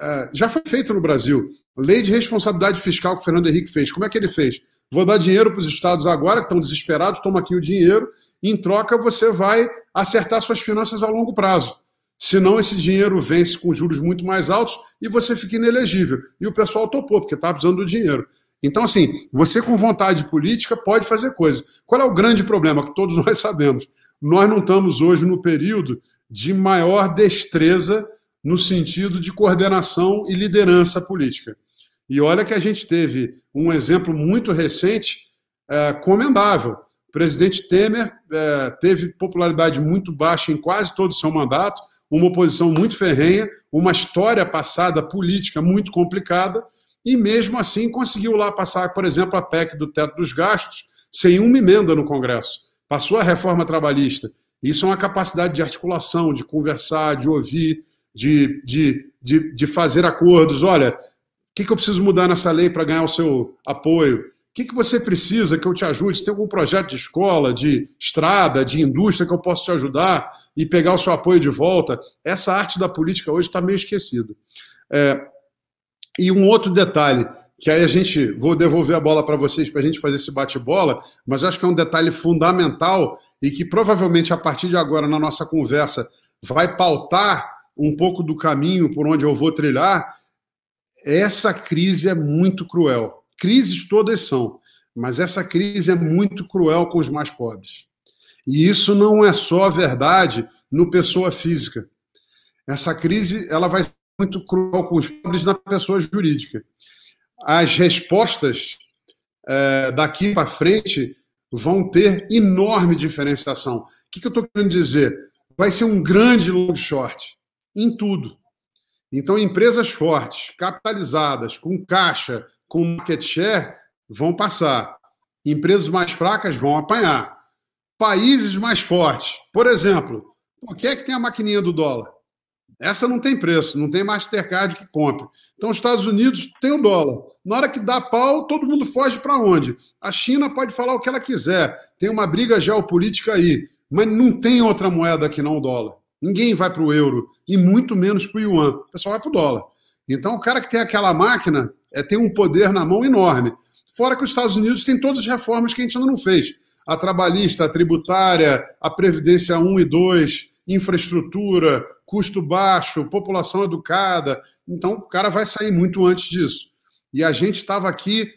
É, já foi feito no Brasil. Lei de responsabilidade fiscal que o Fernando Henrique fez. Como é que ele fez? Vou dar dinheiro para os estados agora, que estão desesperados, toma aqui o dinheiro, em troca você vai acertar suas finanças a longo prazo. Senão esse dinheiro vence com juros muito mais altos e você fica inelegível. E o pessoal topou, porque está precisando do dinheiro. Então, assim, você com vontade política pode fazer coisa. Qual é o grande problema que todos [laughs] nós sabemos? Nós não estamos hoje no período de maior destreza no sentido de coordenação e liderança política. E olha que a gente teve um exemplo muito recente, é, comendável. O presidente Temer é, teve popularidade muito baixa em quase todo o seu mandato, uma oposição muito ferrenha, uma história passada política muito complicada, e mesmo assim conseguiu lá passar, por exemplo, a PEC do teto dos gastos, sem uma emenda no Congresso. Passou a reforma trabalhista. Isso é uma capacidade de articulação, de conversar, de ouvir, de, de, de, de fazer acordos. Olha, o que, que eu preciso mudar nessa lei para ganhar o seu apoio? que, que você precisa que eu te ajude? Se tem algum projeto de escola, de estrada, de indústria que eu possa te ajudar e pegar o seu apoio de volta? Essa arte da política hoje está meio esquecida. É, e um outro detalhe, que aí a gente, vou devolver a bola para vocês para a gente fazer esse bate-bola, mas acho que é um detalhe fundamental e que provavelmente a partir de agora na nossa conversa vai pautar um pouco do caminho por onde eu vou trilhar. Essa crise é muito cruel Crises todas são, mas essa crise é muito cruel com os mais pobres. E isso não é só verdade no pessoa física. Essa crise ela vai ser muito cruel com os pobres na pessoa jurídica. As respostas é, daqui para frente vão ter enorme diferenciação. O que, que eu estou querendo dizer? Vai ser um grande long short em tudo. Então, empresas fortes, capitalizadas, com caixa, com market share vão passar. Empresas mais fracas vão apanhar. Países mais fortes, por exemplo, o que é que tem a maquininha do dólar? Essa não tem preço, não tem Mastercard que compre. Então, os Estados Unidos tem o dólar. Na hora que dá pau, todo mundo foge para onde? A China pode falar o que ela quiser. Tem uma briga geopolítica aí. Mas não tem outra moeda que não o dólar. Ninguém vai para o euro, e muito menos para o yuan. O pessoal vai para o dólar. Então, o cara que tem aquela máquina é, tem um poder na mão enorme. Fora que os Estados Unidos têm todas as reformas que a gente ainda não fez. A trabalhista, a tributária, a Previdência 1 e 2, infraestrutura, custo baixo, população educada. Então, o cara vai sair muito antes disso. E a gente estava aqui,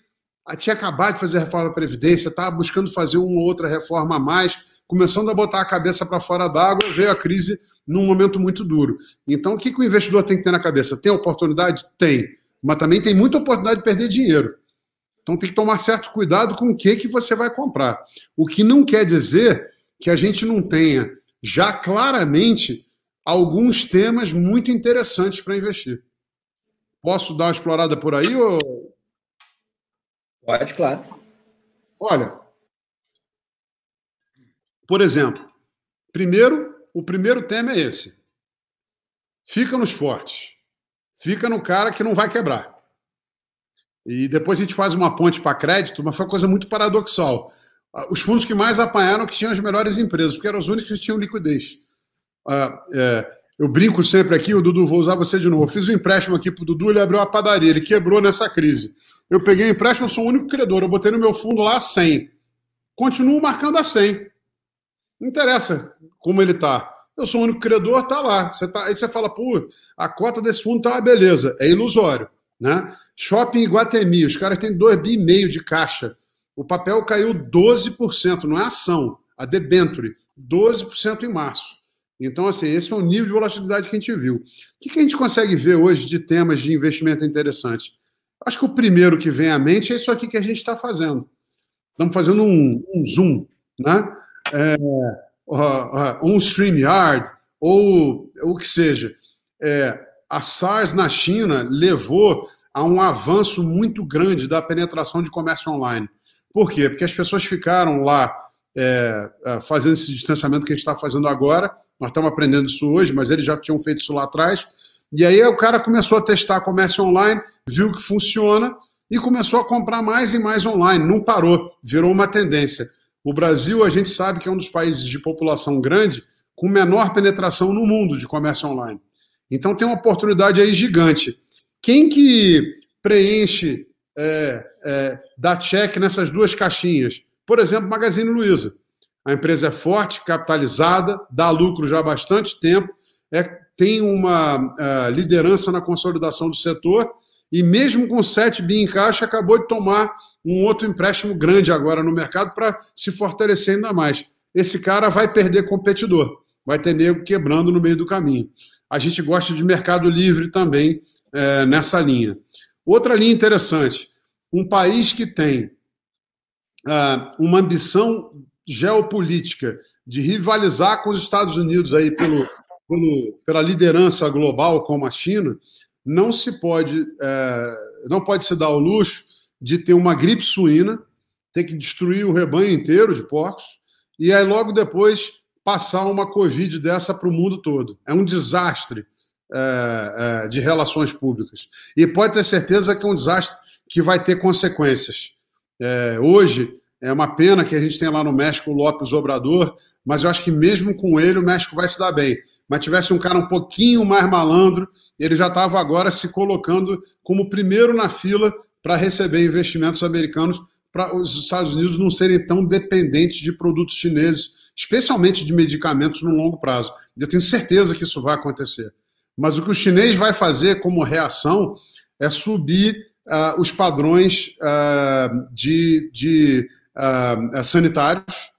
tinha acabado de fazer a reforma da Previdência, estava buscando fazer uma ou outra reforma a mais, começando a botar a cabeça para fora d'água, veio a crise num momento muito duro. Então, o que, que o investidor tem que ter na cabeça? Tem oportunidade? Tem mas também tem muita oportunidade de perder dinheiro. Então tem que tomar certo cuidado com o que, que você vai comprar. O que não quer dizer que a gente não tenha já claramente alguns temas muito interessantes para investir. Posso dar uma explorada por aí? Ou... Pode, claro. Olha, por exemplo, primeiro, o primeiro tema é esse. Fica nos fortes fica no cara que não vai quebrar. E depois a gente faz uma ponte para crédito, mas foi uma coisa muito paradoxal. Os fundos que mais apanharam que tinham as melhores empresas, porque eram os únicos que tinham liquidez. Ah, é, eu brinco sempre aqui, o Dudu, vou usar você de novo. Eu fiz um empréstimo aqui para o Dudu, ele abriu uma padaria, ele quebrou nessa crise. Eu peguei o empréstimo, eu sou o único credor, eu botei no meu fundo lá 100. Continuo marcando a 100. Não interessa como ele está eu sou o único credor, tá lá. Você tá, aí você fala, pô, a cota desse fundo tá uma beleza. É ilusório. Né? Shopping Iguatemi, os caras têm 2,5 bi de caixa. O papel caiu 12%, não é ação, a debenture, 12% em março. Então, assim, esse é o nível de volatilidade que a gente viu. O que, a gente consegue ver hoje de temas de investimento interessantes? Acho que o primeiro que vem à mente é isso aqui que a gente está fazendo. Estamos fazendo um, um Zoom, né? É, um StreamYard, ou o que seja. É, a SARS na China levou a um avanço muito grande da penetração de comércio online. Por quê? Porque as pessoas ficaram lá é, é fazendo esse distanciamento que a gente está fazendo agora. Nós estamos aprendendo isso hoje, mas eles já tinham feito isso lá atrás. E aí o cara começou a testar comércio online, viu que funciona e começou a comprar mais e mais online. Não parou, virou uma tendência. O Brasil, a gente sabe que é um dos países de população grande com menor penetração no mundo de comércio online. Então tem uma oportunidade aí gigante. Quem que preenche, é, é, dá check nessas duas caixinhas? Por exemplo, Magazine Luiza. A empresa é forte, capitalizada, dá lucro já há bastante tempo, é, tem uma é, liderança na consolidação do setor e mesmo com 7 bi em caixa, acabou de tomar um outro empréstimo grande agora no mercado para se fortalecer ainda mais. Esse cara vai perder competidor, vai ter nego quebrando no meio do caminho. A gente gosta de mercado livre também é, nessa linha. Outra linha interessante: um país que tem ah, uma ambição geopolítica de rivalizar com os Estados Unidos aí pelo, pelo, pela liderança global como a China, não se pode é, não pode se dar o luxo de ter uma gripe suína, ter que destruir o rebanho inteiro de porcos e aí logo depois passar uma covid dessa para o mundo todo. É um desastre é, é, de relações públicas e pode ter certeza que é um desastre que vai ter consequências. É, hoje é uma pena que a gente tem lá no México o Lopes Obrador, mas eu acho que mesmo com ele o México vai se dar bem. Mas tivesse um cara um pouquinho mais malandro, ele já estava agora se colocando como primeiro na fila para receber investimentos americanos para os Estados Unidos não serem tão dependentes de produtos chineses, especialmente de medicamentos no longo prazo. Eu tenho certeza que isso vai acontecer. Mas o que o chinês vai fazer como reação é subir uh, os padrões uh, de, de uh, sanitários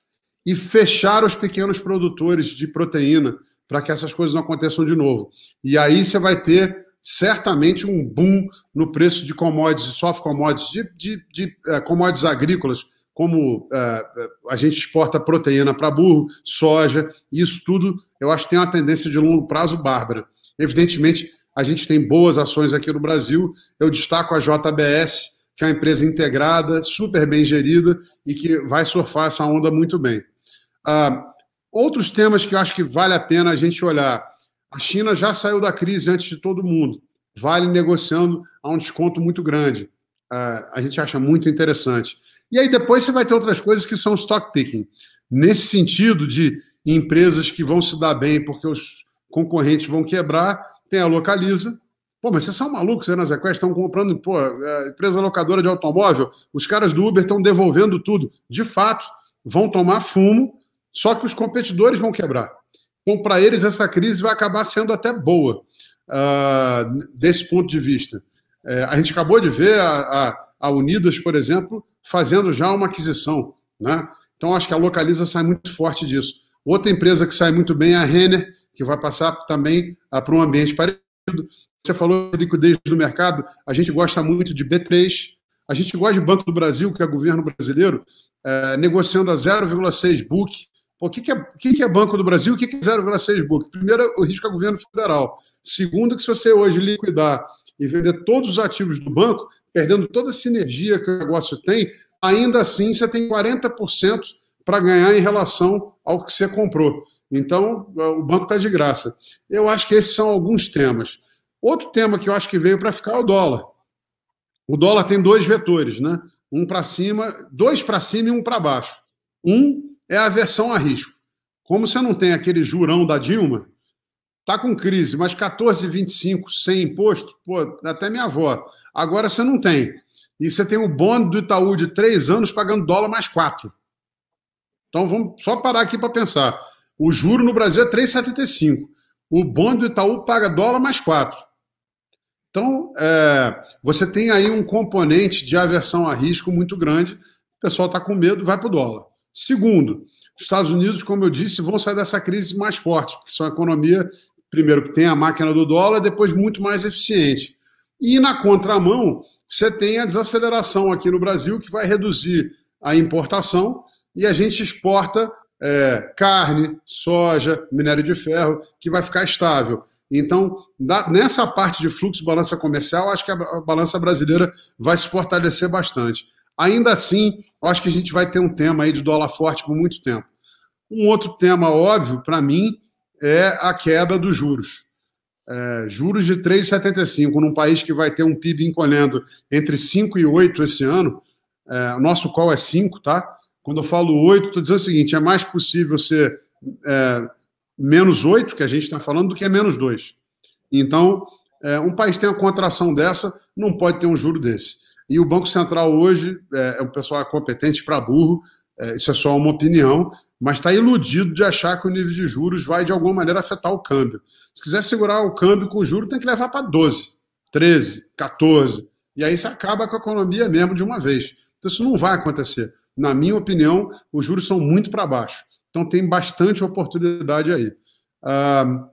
e fechar os pequenos produtores de proteína para que essas coisas não aconteçam de novo. E aí você vai ter certamente um boom no preço de commodities, soft commodities, de, de, de uh, commodities agrícolas, como uh, a gente exporta proteína para burro, soja, isso tudo eu acho que tem uma tendência de longo prazo bárbara. Evidentemente, a gente tem boas ações aqui no Brasil, eu destaco a JBS, que é uma empresa integrada, super bem gerida e que vai surfar essa onda muito bem. Uh, Outros temas que eu acho que vale a pena a gente olhar. A China já saiu da crise antes de todo mundo. Vale negociando a um desconto muito grande. Uh, a gente acha muito interessante. E aí depois você vai ter outras coisas que são stock picking. Nesse sentido de empresas que vão se dar bem porque os concorrentes vão quebrar, tem a Localiza. Pô, mas vocês são malucos, né, na Zequest? Estão comprando, pô, é, empresa locadora de automóvel, os caras do Uber estão devolvendo tudo. De fato, vão tomar fumo só que os competidores vão quebrar. Então, para eles, essa crise vai acabar sendo até boa, uh, desse ponto de vista. É, a gente acabou de ver a, a, a, Unidas, por exemplo, fazendo já uma aquisição. Né? Então, acho que a Localiza sai muito forte disso. Outra empresa que sai muito bem é a Renner, que vai passar também uh, para um ambiente parecido. Você falou de liquidez do mercado, a gente gosta muito de B3, a gente gosta de Banco do Brasil, que é governo brasileiro, uh, negociando a 0,6 book, o que, que, é, o que, é Banco do Brasil? O que, é 0,6 book? Primeiro, o risco é governo federal. Segundo, que se você hoje liquidar e vender todos os ativos do banco, perdendo toda a sinergia que o negócio tem, ainda assim você tem 40% para ganhar em relação ao que você comprou. Então, o banco está de graça. Eu acho que esses são alguns temas. Outro tema que eu acho que veio para ficar é o dólar. O dólar tem dois vetores, né? Um para cima, dois para cima e um para baixo. Um é a aversão a risco. Como você não tem aquele jurão da Dilma, tá com crise, mas 14,25 sem imposto, pô, até minha avó. Agora você não tem. E você tem o bônus do Itaú de três anos pagando dólar mais quatro. Então vamos só parar aqui para pensar. O juro no Brasil é 3,75. O bônus do Itaú paga dólar mais quatro. Então, é, você tem aí um componente de aversão a risco muito grande. O pessoal está com medo, vai para o dólar. Segundo, os Estados Unidos, como eu disse, vão sair dessa crise mais fortes, porque são a economia, primeiro, que tem a máquina do dólar, depois muito mais eficiente. E na contramão, você tem a desaceleração aqui no Brasil, que vai reduzir a importação e a gente exporta é, carne, soja, minério de ferro, que vai ficar estável. Então, nessa parte de fluxo balança comercial, acho que a, balança brasileira vai se fortalecer bastante. Ainda assim, acho que a gente vai ter um tema aí de dólar forte por muito tempo. Um outro tema óbvio, para mim, é a queda dos juros. É, juros de 3,75 num país que vai ter um PIB encolhendo entre 5 e 8 esse ano, é, nosso call é 5, tá? Quando eu falo 8, estou dizendo o seguinte: é mais possível ser é, menos 8, que a gente está falando, do que é menos 2. Então, é, um país tem uma contração dessa, não pode ter um juro desse. E o Banco Central hoje é, é um pessoal competente para burro, é, isso é só uma opinião, mas está iludido de achar que o nível de juros vai, de alguma maneira, afetar o câmbio. Se quiser segurar o câmbio com juros, tem que levar para 12, 13, 14. E aí você acaba com a economia mesmo de uma vez. Então, isso não vai acontecer na minha opinião, os juros são muito para baixo. Então tem bastante oportunidade aí. Ah,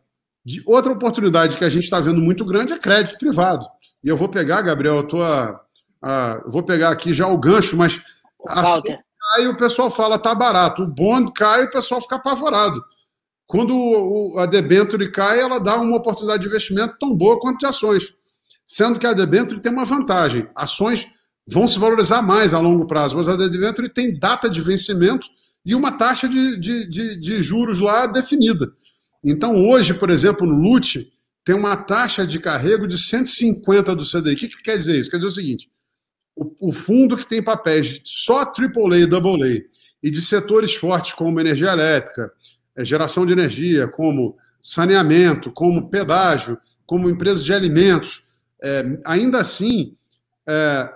de outra oportunidade que a gente está vendo muito grande é crédito privado. E eu vou pegar, Gabriel, a, a, vou pegar aqui já o gancho, mas assim cai o pessoal fala tá barato. O bond cai o pessoal fica apavorado. Quando o, a debenture cai, ela dá uma oportunidade de investimento tão boa quanto de ações. Sendo que a debenture tem uma vantagem. Ações vão se valorizar mais a longo prazo, mas a debênture tem data de vencimento e uma taxa de, de, de, de, juros lá definida. Então, hoje, por exemplo, no LUT, tem uma taxa de carrego de 150 do CDI. O que, que quer dizer isso? Quer dizer o seguinte: o, o fundo que tem papéis só AAA e AA e de setores fortes como energia elétrica, é, geração de energia, como saneamento, como pedágio, como empresas de alimentos, é, ainda assim, é,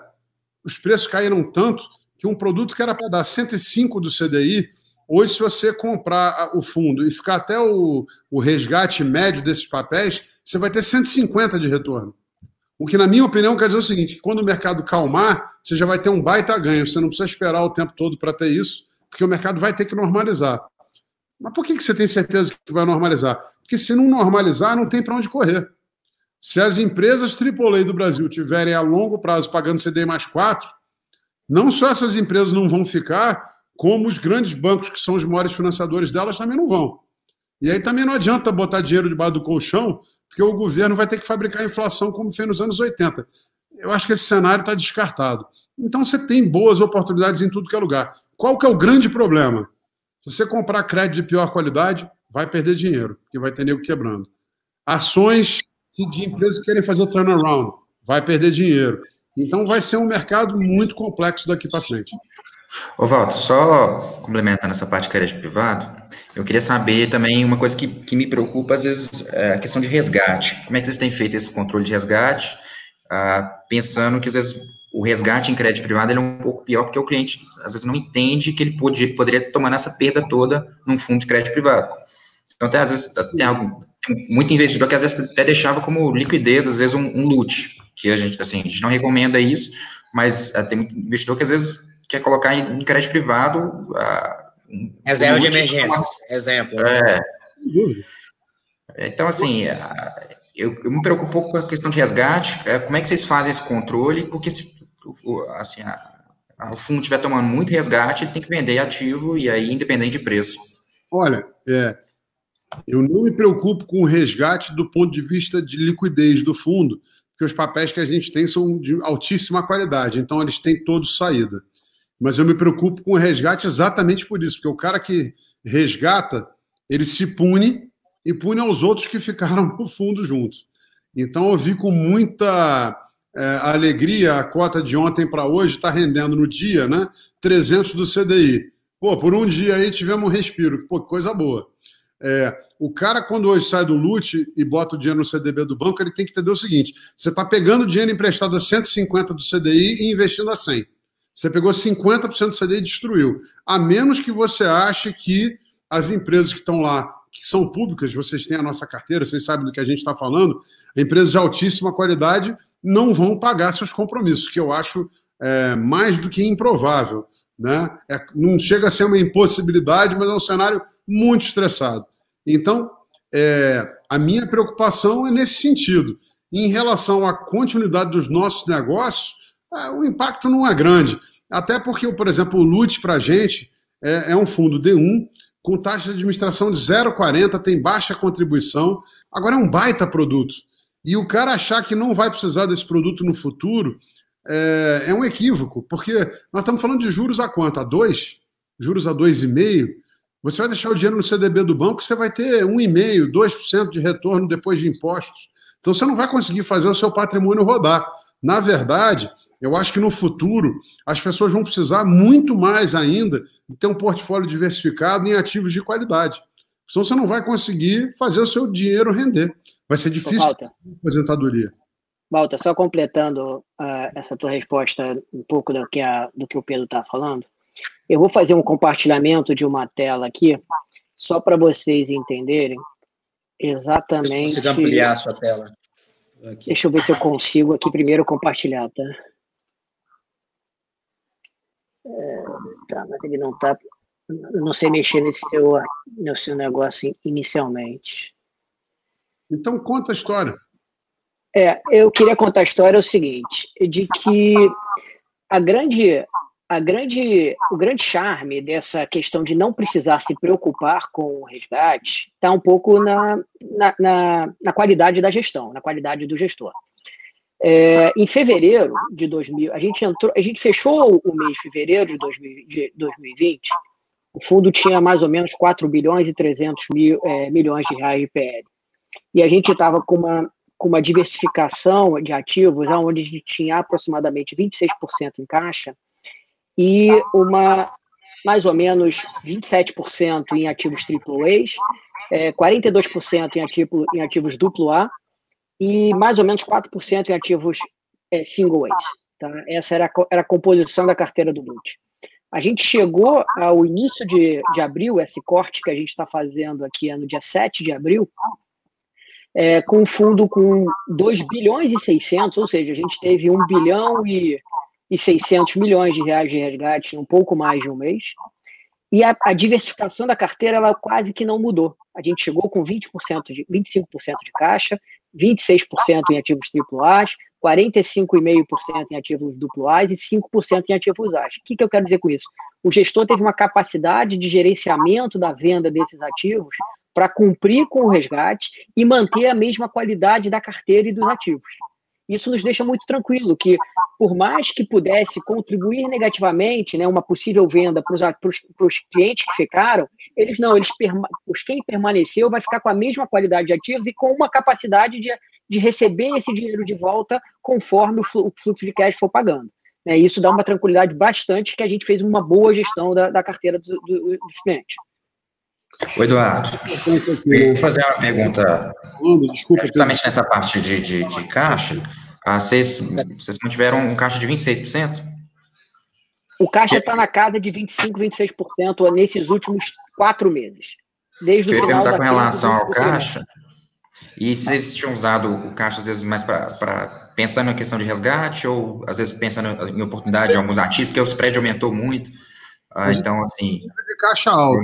os preços caíram tanto que um produto que era para dar 105 do CDI, hoje, se você comprar o fundo e ficar até o, o resgate médio desses papéis, você vai ter 150 de retorno. O que, na minha opinião, quer dizer o seguinte: quando o mercado calmar, você já vai ter um baita ganho. Você não precisa esperar o tempo todo para ter isso, porque o mercado vai ter que normalizar. Mas por que você tem certeza que vai normalizar? Porque se não normalizar, não tem para onde correr. Se as empresas AAA do Brasil tiverem a longo prazo pagando CDI mais 4, não só essas empresas não vão ficar, como os grandes bancos, que são os maiores financiadores delas, também não vão. E aí também não adianta botar dinheiro debaixo do colchão, porque o governo vai ter que fabricar inflação como fez nos anos 80. Eu acho que esse cenário está descartado. Então você tem boas oportunidades em tudo que é lugar. Qual que é o grande problema? Se você comprar crédito de pior qualidade, vai perder dinheiro, porque vai ter nego quebrando. Ações de empresas que querem fazer o turnaround, vai perder dinheiro. Então vai ser um mercado muito complexo daqui para frente. Ô, Walter, só complementando essa parte de crédito privado, eu queria saber também uma coisa que, que me preocupa, às vezes, é a questão de resgate. Como é que vocês têm feito esse controle de resgate? Ah, pensando que, às vezes, o resgate em crédito privado é um pouco pior, porque o cliente, às vezes, não entende que ele pode, poderia estar tomando essa perda toda num fundo de crédito privado. Então, até, às vezes, tem algo muito investidor que às vezes até deixava como liquidez, às vezes um, um loot, que a gente, assim, a gente não recomenda isso, mas uh, tem muito investidor que às vezes quer colocar em, em crédito privado. Uh, um, Reserva de emergência, uma... exemplo. É. Então, assim, uh, eu, eu, me preocupo um pouco com a questão de resgate, como é que vocês fazem esse controle, porque se, assim, o fundo estiver tomando muito resgate, ele tem que vender ativo, e aí, independente de preço. Olha, é, eu não me preocupo com o resgate do ponto de vista de liquidez do fundo, porque os papéis que a gente tem são de altíssima qualidade, então eles têm todos saída. Mas eu me preocupo com o resgate exatamente por isso, porque o cara que resgata, ele se pune e pune aos outros que ficaram no fundo juntos. Então eu vi com muita é, alegria a cota de ontem para hoje está rendendo no dia, né? 300 do CDI. Pô, por um dia aí tivemos um respiro, pô, coisa boa. É, o cara, quando hoje sai do LUT e bota o dinheiro no CDB do banco, ele tem que entender o seguinte: você está pegando dinheiro emprestado a 150 do CDI e investindo a 100. Você pegou 50% do CDI e destruiu. A menos que você ache que as empresas que estão lá, que são públicas, vocês têm a nossa carteira, vocês sabem do que a gente está falando, empresas de altíssima qualidade não vão pagar seus compromissos, que eu acho é, mais do que improvável. Né? É, não chega a ser uma impossibilidade, mas é um cenário muito estressado. Então, é, a minha preocupação é nesse sentido. em relação à continuidade dos nossos negócios, é, o impacto não é grande. Até porque, por exemplo, o LUT para a gente é, é um fundo D1 com taxa de administração de 0,40, tem baixa contribuição. Agora é um baita produto. E o cara achar que não vai precisar desse produto no futuro é, é um equívoco, porque nós estamos falando de juros a quanto? A 2? Juros a 2,5? Você vai deixar o dinheiro no CDB do banco, você vai ter 1,5%, 2% de retorno depois de impostos. Então você não vai conseguir fazer o seu patrimônio rodar. Na verdade, eu acho que no futuro as pessoas vão precisar muito mais ainda de ter um portfólio diversificado em ativos de qualidade. Senão você não vai conseguir fazer o seu dinheiro render. Vai ser difícil a aposentadoria. Walter, só completando uh, essa tua resposta um pouco do que, a, do que o Pedro está falando, eu vou fazer um compartilhamento de uma tela aqui, só para vocês entenderem exatamente. Você ampliar a sua tela. Aqui. Deixa eu ver se eu consigo aqui primeiro compartilhar, tá? É, tá, mas ele não está. Não sei mexer nesse seu, no seu negócio inicialmente. Então conta a história. É, eu queria contar a história é o seguinte, de que a grande, a grande, o grande charme dessa questão de não precisar se preocupar com o resgate está um pouco na, na, na, na, qualidade da gestão, na qualidade do gestor. É, em fevereiro de 2000, a gente entrou, a gente fechou o mês de fevereiro de, 2000, de 2020. O fundo tinha mais ou menos 4 bilhões e 300 mil, é, milhões de reais de PL. E a gente estava com uma com uma diversificação de ativos, onde a gente tinha aproximadamente 26% em caixa e uma mais ou menos 27% em ativos AAA, é, 42% em, ativo, em ativos A e mais ou menos 4% em ativos é, single A's. Tá? Essa era a, era a composição da carteira do LUT. A gente chegou ao início de, de abril, esse corte que a gente está fazendo aqui é no dia 7 de abril, é, com um fundo com 2 bilhões e 600, ou seja, a gente teve 1 bilhão e, e 600 milhões de reais de resgate em um pouco mais de um mês. E a, a, diversificação da carteira ela quase que não mudou. A gente chegou com 20%, de, 25% de caixa, 26% em ativos AAAs, 45,5% em ativos AAAs e 5% em ativos A's. O que, que eu quero dizer com isso? O gestor teve uma capacidade de gerenciamento da venda desses ativos para cumprir com o resgate e manter a mesma qualidade da carteira e dos ativos. Isso nos deixa muito tranquilo que, por mais que pudesse contribuir negativamente, né, uma possível venda para os clientes que ficaram, eles não, eles os quem permaneceu vai ficar com a mesma qualidade de ativos e com uma capacidade de, de receber esse dinheiro de volta conforme o fluxo de cash for pagando. Né, isso dá uma tranquilidade bastante que a gente fez uma boa gestão da, da carteira do, do, dos clientes. O Eduardo, eu vou fazer uma pergunta. Desculpa, justamente nessa parte de, de, de caixa, ah, vocês, vocês mantiveram um caixa de 26%? O caixa está na casa de 25%, 26% nesses últimos quatro meses. Desde eu o final perguntar com relação ao caixa, e vocês tinham usado o caixa, às vezes, mais para pensando na questão de resgate, ou às vezes pensando em oportunidade de alguns ativos, que o spread aumentou muito. Ah, então, assim. De caixa alto.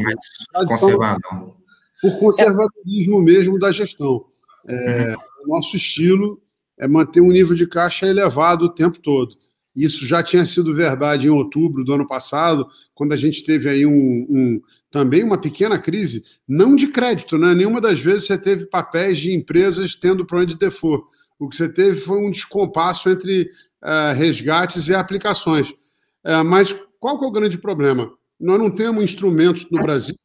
Conservador. Por conservadorismo mesmo da gestão. É, uhum. O nosso estilo é manter um nível de caixa elevado o tempo todo. Isso já tinha sido verdade em outubro do ano passado, quando a gente teve aí um, um também uma pequena crise, não de crédito, né? Nenhuma das vezes você teve papéis de empresas tendo problema de default. O que você teve foi um descompasso entre uh, resgates e aplicações. Uh, mas qual que é o grande problema? Nós não temos instrumentos no Brasil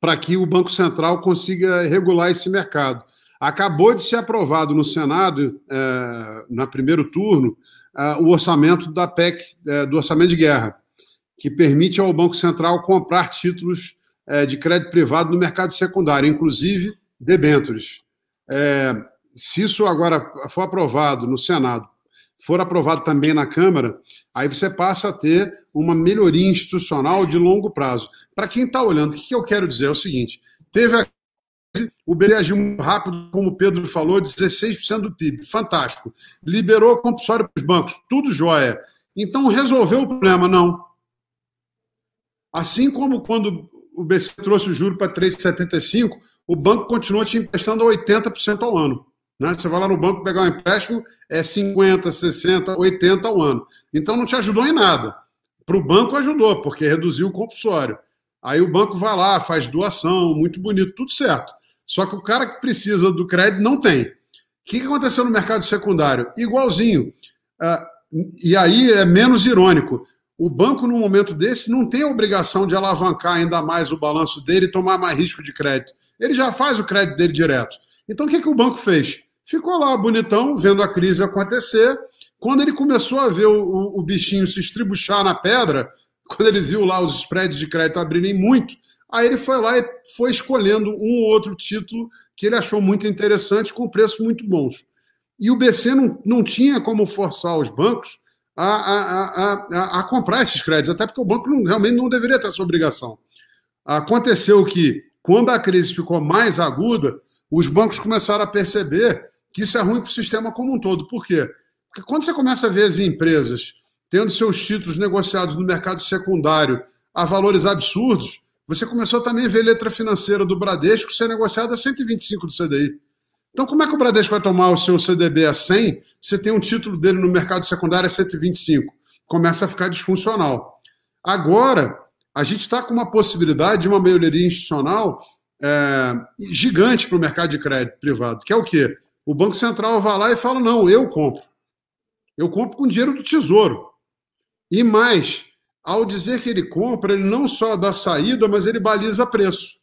para que o Banco Central consiga regular esse mercado. Acabou de ser aprovado no Senado, é, no primeiro turno, é, o orçamento da PEC, é, do orçamento de guerra, que permite ao Banco Central comprar títulos de crédito privado no mercado secundário, inclusive debêntures. Se isso agora for aprovado no Senado for aprovado também na Câmara, aí você passa a ter uma melhoria institucional de longo prazo. Para quem está olhando, o que eu quero dizer é o seguinte: teve a o BC agiu muito rápido, como o Pedro falou, 16% do PIB, fantástico. Liberou compulsório para os bancos, tudo jóia. Então resolveu o problema? Não. Assim como quando o BC trouxe o juro para 3,75, o banco continuou te emprestando a 80% ao ano. Né? Você vai lá no banco pegar um empréstimo, é 50, 60, 80 ao ano. Então não te ajudou em nada. Para o banco ajudou, porque reduziu o compulsório. Aí o banco vai lá, faz doação, muito bonito, tudo certo. Só que o cara que precisa do crédito não tem. O que aconteceu no mercado secundário? Igualzinho. Uh, e aí é menos irônico. O banco, num momento desse, não tem a obrigação de alavancar ainda mais o balanço dele e tomar mais risco de crédito. Ele já faz o crédito dele direto. Então, o que, que o banco fez? Ficou lá bonitão, vendo a crise acontecer. Quando ele começou a ver o, o, bichinho se estribuchar na pedra, [laughs] quando ele viu lá os spreads de crédito abrirem muito, aí ele foi lá e foi escolhendo um ou outro título que ele achou muito interessante, com preços muito bons. E o BC não, não tinha como forçar os bancos a, a, a, a, comprar esses créditos, até porque o banco não, realmente não deveria ter essa obrigação. Aconteceu que, quando a crise ficou mais aguda, os bancos começaram a perceber que isso é ruim para o sistema como um todo. Por quê? Porque quando você começa a ver as empresas tendo seus títulos negociados no mercado secundário a valores absurdos, você começou também a ver letra financeira do Bradesco ser negociada a 125 do CDI. Então, como é que o Bradesco vai tomar o seu CDB a 100 se tem um título dele no mercado secundário a 125? Começa a ficar disfuncional. Agora, a gente está com uma possibilidade de uma melhoria institucional é, gigante para o mercado de crédito privado, que é o quê? O Banco Central vai lá e fala: não, eu compro. Eu compro com dinheiro do Tesouro. E mais, ao dizer que ele compra, ele não só dá saída, mas ele baliza preço.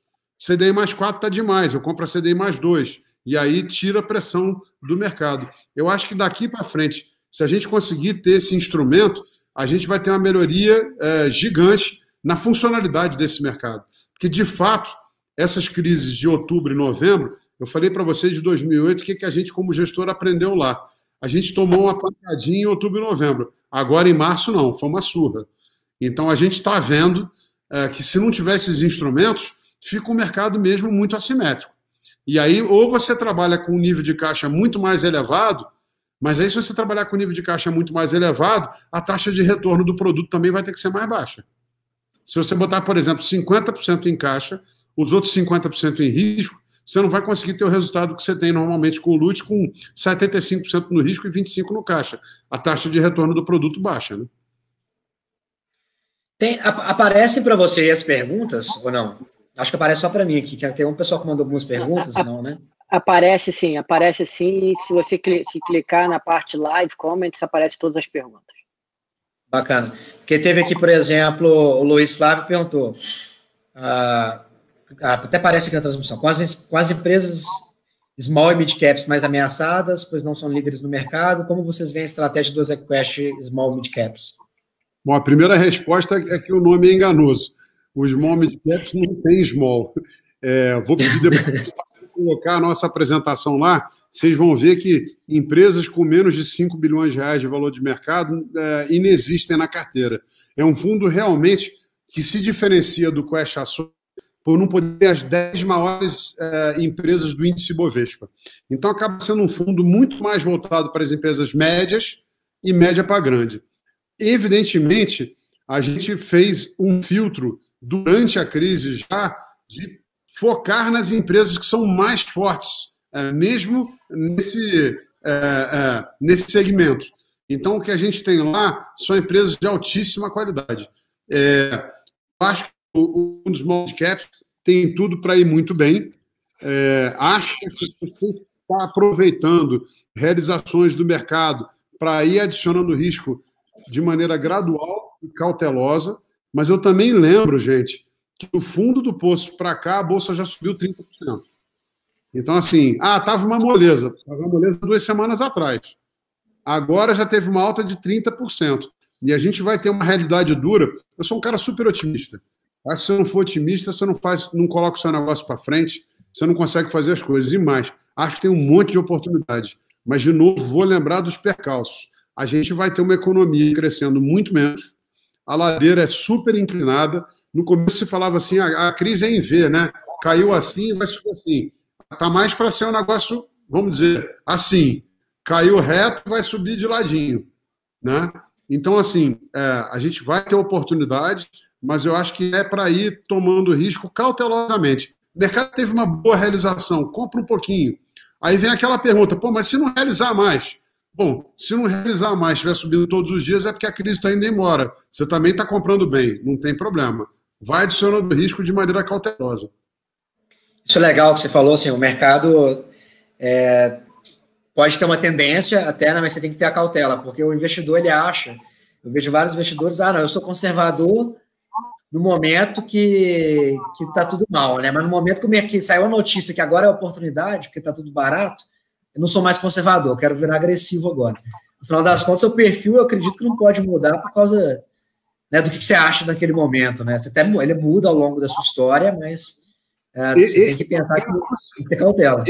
CDI mais 4 está demais, eu compro a CDI mais 2 e aí tira a pressão do mercado. Eu acho que daqui para frente, se a gente conseguir ter esse instrumento, a gente vai ter uma melhoria é, gigante na funcionalidade desse mercado. Porque, de fato, essas crises de outubro e novembro, eu falei para vocês de 2008 o que, que a gente, como gestor, aprendeu lá. A gente tomou uma pancadinha em outubro e novembro. Agora, em março, não, foi uma surra. Então, a gente está vendo é, que, se não tivesse esses instrumentos, fica o mercado mesmo muito assimétrico. E aí, ou você trabalha com um nível de caixa muito mais elevado, mas aí, se você trabalhar com um nível de caixa muito mais elevado, a taxa de retorno do produto também vai ter que ser mais baixa. Se você botar, por exemplo, 50% em caixa, os outros 50% em risco, você não vai conseguir ter o resultado que você tem normalmente com o LUT, com 75% no risco e 25% no caixa. A taxa de retorno do produto baixa. Né? Tem, aparecem para você as perguntas ou não? Acho que aparece só para mim aqui, que tem um pessoal que mandou algumas perguntas, a, não, né? Aparece sim, aparece sim. E se você cl se clicar na parte live, comments, aparece todas as perguntas. Bacana. Porque teve aqui, por exemplo, o Luiz Flávio perguntou. Ah, até parece aqui na transmissão. Com as, com as empresas small e mid caps mais ameaçadas, pois não são líderes no mercado, como vocês veem a estratégia dos Equest small mid caps? Bom, a primeira resposta é que o nome é enganoso. O small mid caps não tem small. É, vou pedir depois colocar a nossa apresentação lá. Vocês vão ver que empresas com menos de 5 bilhões de reais de valor de mercado é, inexistem na carteira. É um fundo realmente que se diferencia do Quest Ações por não poder ter as 10 maiores é, empresas do índice Bovespa. Então acaba sendo um fundo muito mais voltado para as empresas médias e média para grande. Evidentemente, a gente fez um filtro durante a crise já de focar nas empresas que são mais fortes, é, mesmo nesse, é, é, nesse segmento. Então, o que a gente tem lá são empresas de altíssima qualidade. É, acho que o, um dos small caps tem tudo para ir muito bem. É, acho que as pessoas têm que estar aproveitando realizações do mercado para ir adicionando risco de maneira gradual e cautelosa. Mas eu também lembro, gente, que do fundo do poço para cá a bolsa já subiu 30%. Então, assim, ah, estava uma moleza. Estava uma moleza duas semanas atrás. Agora já teve uma alta de 30%. E a gente vai ter uma realidade dura. Eu sou um cara super otimista. Que se você não for otimista, você não faz, não coloca o seu negócio para frente, você não consegue fazer as coisas. E mais, acho que tem um monte de oportunidades. Mas, de novo, vou lembrar dos percalços. A gente vai ter uma economia crescendo muito menos, a ladeira é super inclinada. No começo se falava assim, a, a crise é em V, né? Caiu assim, vai subir assim. Está mais para ser um negócio, vamos dizer, assim. Caiu reto, vai subir de ladinho, né? Então, assim, é, a gente vai ter oportunidade, mas eu acho que é para ir tomando risco cautelosamente. O mercado teve uma boa realização, compra um pouquinho. Aí vem aquela pergunta, pô, mas se não realizar mais? Bom, se não realizar mais, estiver subindo todos os dias, é porque a crise está indo embora. Você também está comprando bem, não tem problema. Vai adicionando risco de maneira cautelosa. Isso é legal que você falou, assim, o mercado é, pode ter uma tendência até, né, mas você tem que ter a cautela, porque o investidor, ele acha, eu vejo vários investidores, ah, não, eu sou conservador no momento que está tudo mal, né? Mas no momento que, que saiu a notícia que agora é oportunidade, porque está tudo barato, eu não sou mais conservador, quero virar agressivo agora. No final das contas, seu perfil, eu acredito que não pode mudar por causa né, do que, você acha naquele momento, né? Você até, ele muda ao longo da sua história, mas é, você e, tem que pensar que tem que ter cautela.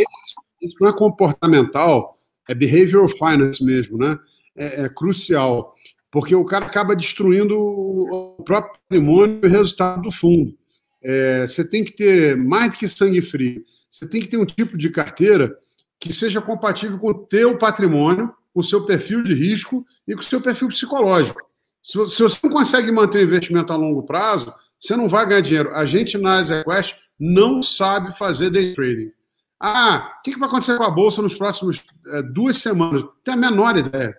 Isso não é comportamental, é behavioral finance mesmo, né? É, é, crucial, porque o cara acaba destruindo o próprio patrimônio e o resultado do fundo. É, você tem que ter mais do que sangue frio. Você tem que ter um tipo de carteira que seja compatível com o teu patrimônio, com o seu perfil de risco e com o seu perfil psicológico. Se, você não consegue manter o investimento a longo prazo, você não vai ganhar dinheiro. A gente na EasyQuest não sabe fazer day trading. Ah, o que, vai acontecer com a Bolsa nos próximos é, duas semanas? Tem a menor ideia.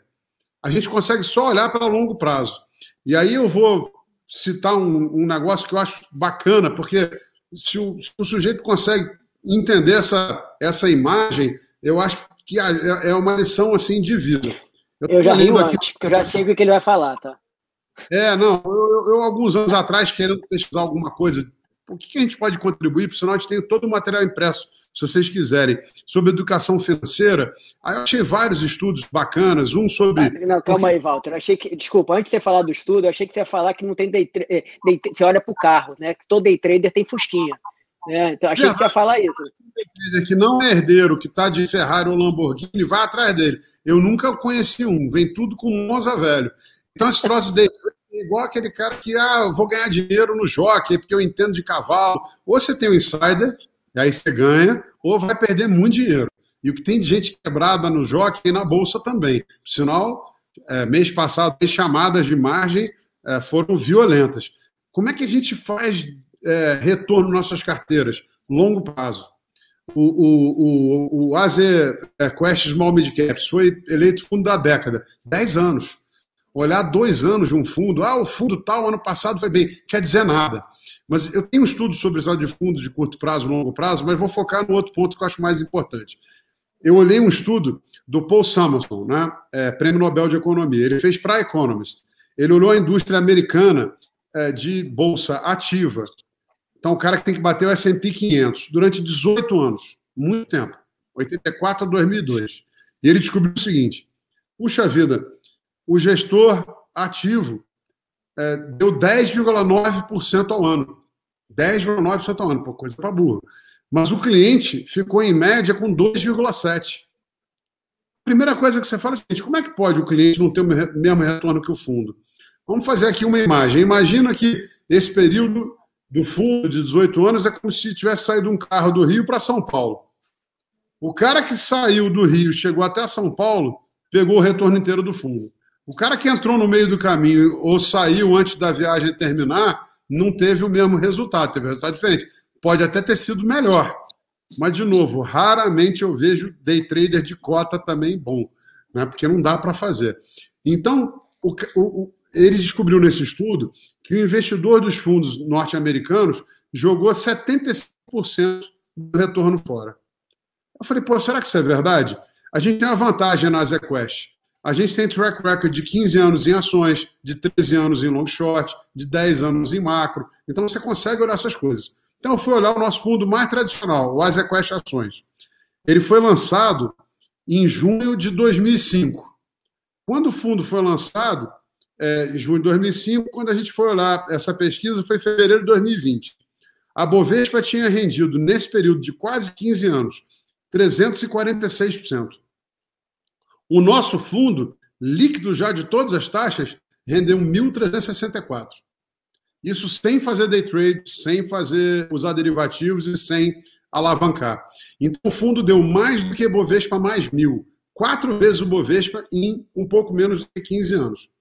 A gente consegue só olhar para longo prazo. E aí eu vou citar um, um negócio que eu acho bacana, porque se o, se o sujeito consegue entender essa, essa imagem, eu acho que é, é uma lição assim de vida. Eu, eu já rio aqui... antes, porque eu já sei o que ele vai falar, tá? É, não, eu, eu, alguns anos atrás, querendo pesquisar alguma coisa, o que a gente pode contribuir, porque senão a gente tem todo o material impresso, se vocês quiserem, sobre educação financeira. Aí eu achei vários estudos bacanas, um sobre. Ah, não, calma aí, Walter. Eu achei que, desculpa, antes de você falar do estudo, eu achei que você ia falar que não tem day, eh, day você olha para o carro, né? Que todo day trader tem fusquinha. É, então, achei é, que ia falar isso. Que não é herdeiro, que está de Ferrari ou Lamborghini, vai atrás dele. Eu nunca conheci um, vem tudo com Monza velho. Então, esse troço de é igual aquele cara que, ah, eu vou ganhar dinheiro no jockey, porque eu entendo de cavalo. Ou você tem um insider, e aí você ganha, ou vai perder muito dinheiro. E o que tem de gente quebrada no jockey e na bolsa também. Por sinal, é, mês passado, as chamadas de margem é, foram violentas. Como é que a gente faz é, retorno nossas carteiras, longo prazo. O, o, o, o AZ é, Quest Small Mid Caps foi eleito fundo da década, 10 anos. Olhar dois anos de um fundo, ah, o fundo tal, ano passado foi bem, quer dizer nada. Mas eu tenho um estudo sobre esse de fundos de curto prazo longo prazo, mas vou focar no outro ponto que eu acho mais importante. Eu olhei um estudo do Paul Samuelson, né, é, Prêmio Nobel de Economia. Ele fez para Economist. Ele olhou a indústria americana é, de bolsa ativa então, o cara que tem que bater o S&P 500 durante 18 anos, muito tempo, 84 a 2002. E ele descobriu o seguinte, puxa vida, o gestor ativo é, deu 10,9% ao ano. 10,9% ao ano, coisa para burro. Mas o cliente ficou em média com 2,7%. Primeira coisa que você fala é o seguinte: como é que pode o cliente não ter o mesmo retorno que o fundo? Vamos fazer aqui uma imagem. Imagina que esse período do fundo de 18 anos é como se tivesse saído um carro do Rio para São Paulo. O cara que saiu do Rio, chegou até São Paulo, pegou o retorno inteiro do fundo. O cara que entrou no meio do caminho ou saiu antes da viagem terminar, não teve o mesmo resultado, teve um resultado diferente. Pode até ter sido melhor. Mas, de novo, raramente eu vejo day trader de cota também bom, né? porque não dá para fazer. Então, o, o, eles descobriu nesse estudo que o investidor dos fundos norte-americanos jogou 75% do retorno fora. Eu falei, pô, será que isso é verdade? A gente tem uma vantagem na ZQuest. A gente tem track record de 15 anos em ações, de 13 anos em long short, de 10 anos em macro. Então você consegue olhar essas coisas. Então eu fui olhar o nosso fundo mais tradicional, o AsiaQuest Ações. Ele foi lançado em junho de 2005. Quando o fundo foi lançado, é, junho de 2005, quando a gente foi olhar essa pesquisa, foi em fevereiro de 2020. A Bovespa tinha rendido, nesse período de quase 15 anos, 346%. O nosso fundo, líquido já de todas as taxas, rendeu 1.364%. Isso sem fazer day trade, sem fazer usar derivativos e sem alavancar. Então, o fundo deu mais do que Bovespa mais mil. Quatro vezes o Bovespa em um pouco menos de 15 anos.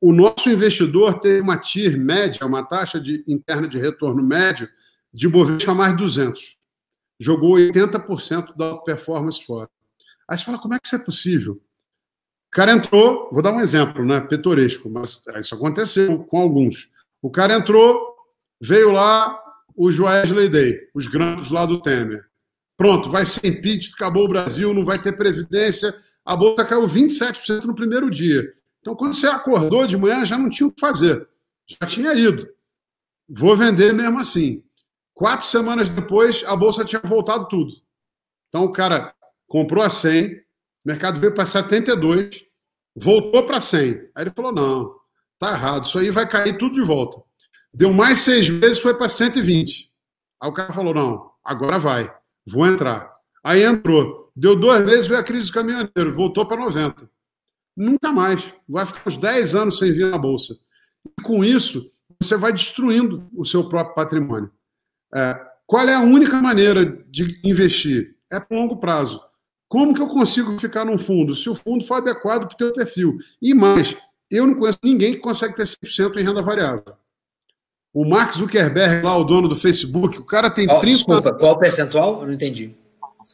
O nosso investidor teve uma TIR média, uma taxa de, interna de retorno médio, de Bovespa mais 200. jogou 80% da performance fora. Aí você fala, como é que isso é possível? O cara entrou, vou dar um exemplo, né? Petoresco, mas isso aconteceu com alguns. O cara entrou, veio lá o Joesley Day, os grandes lá do Temer. Pronto, vai ser impeachment, acabou o Brasil, não vai ter previdência. A bolsa caiu 27% no primeiro dia. Então, quando você acordou de manhã, já não tinha o que fazer. Já tinha ido. Vou vender mesmo assim. Quatro semanas depois, a bolsa tinha voltado tudo. Então, o cara comprou a 100, o mercado veio para 72, voltou para 100. Aí ele falou: não, tá errado, isso aí vai cair tudo de volta. Deu mais seis meses, foi para 120. Aí o cara falou: não, agora vai, vou entrar. Aí entrou. Deu dois meses, veio a crise do caminhoneiro, voltou para 90. Nunca mais. Vai ficar uns 10 anos sem vir na Bolsa. E com isso, você vai destruindo o seu próprio patrimônio. É, qual é a única maneira de investir? É para longo prazo. Como que eu consigo ficar num fundo? Se o fundo for adequado para o teu perfil. E mais, eu não conheço ninguém que consegue ter 100% em renda variável. O Mark Zuckerberg, lá, o dono do Facebook, o cara tem oh, 30... Desculpa, qual o percentual? Eu não entendi.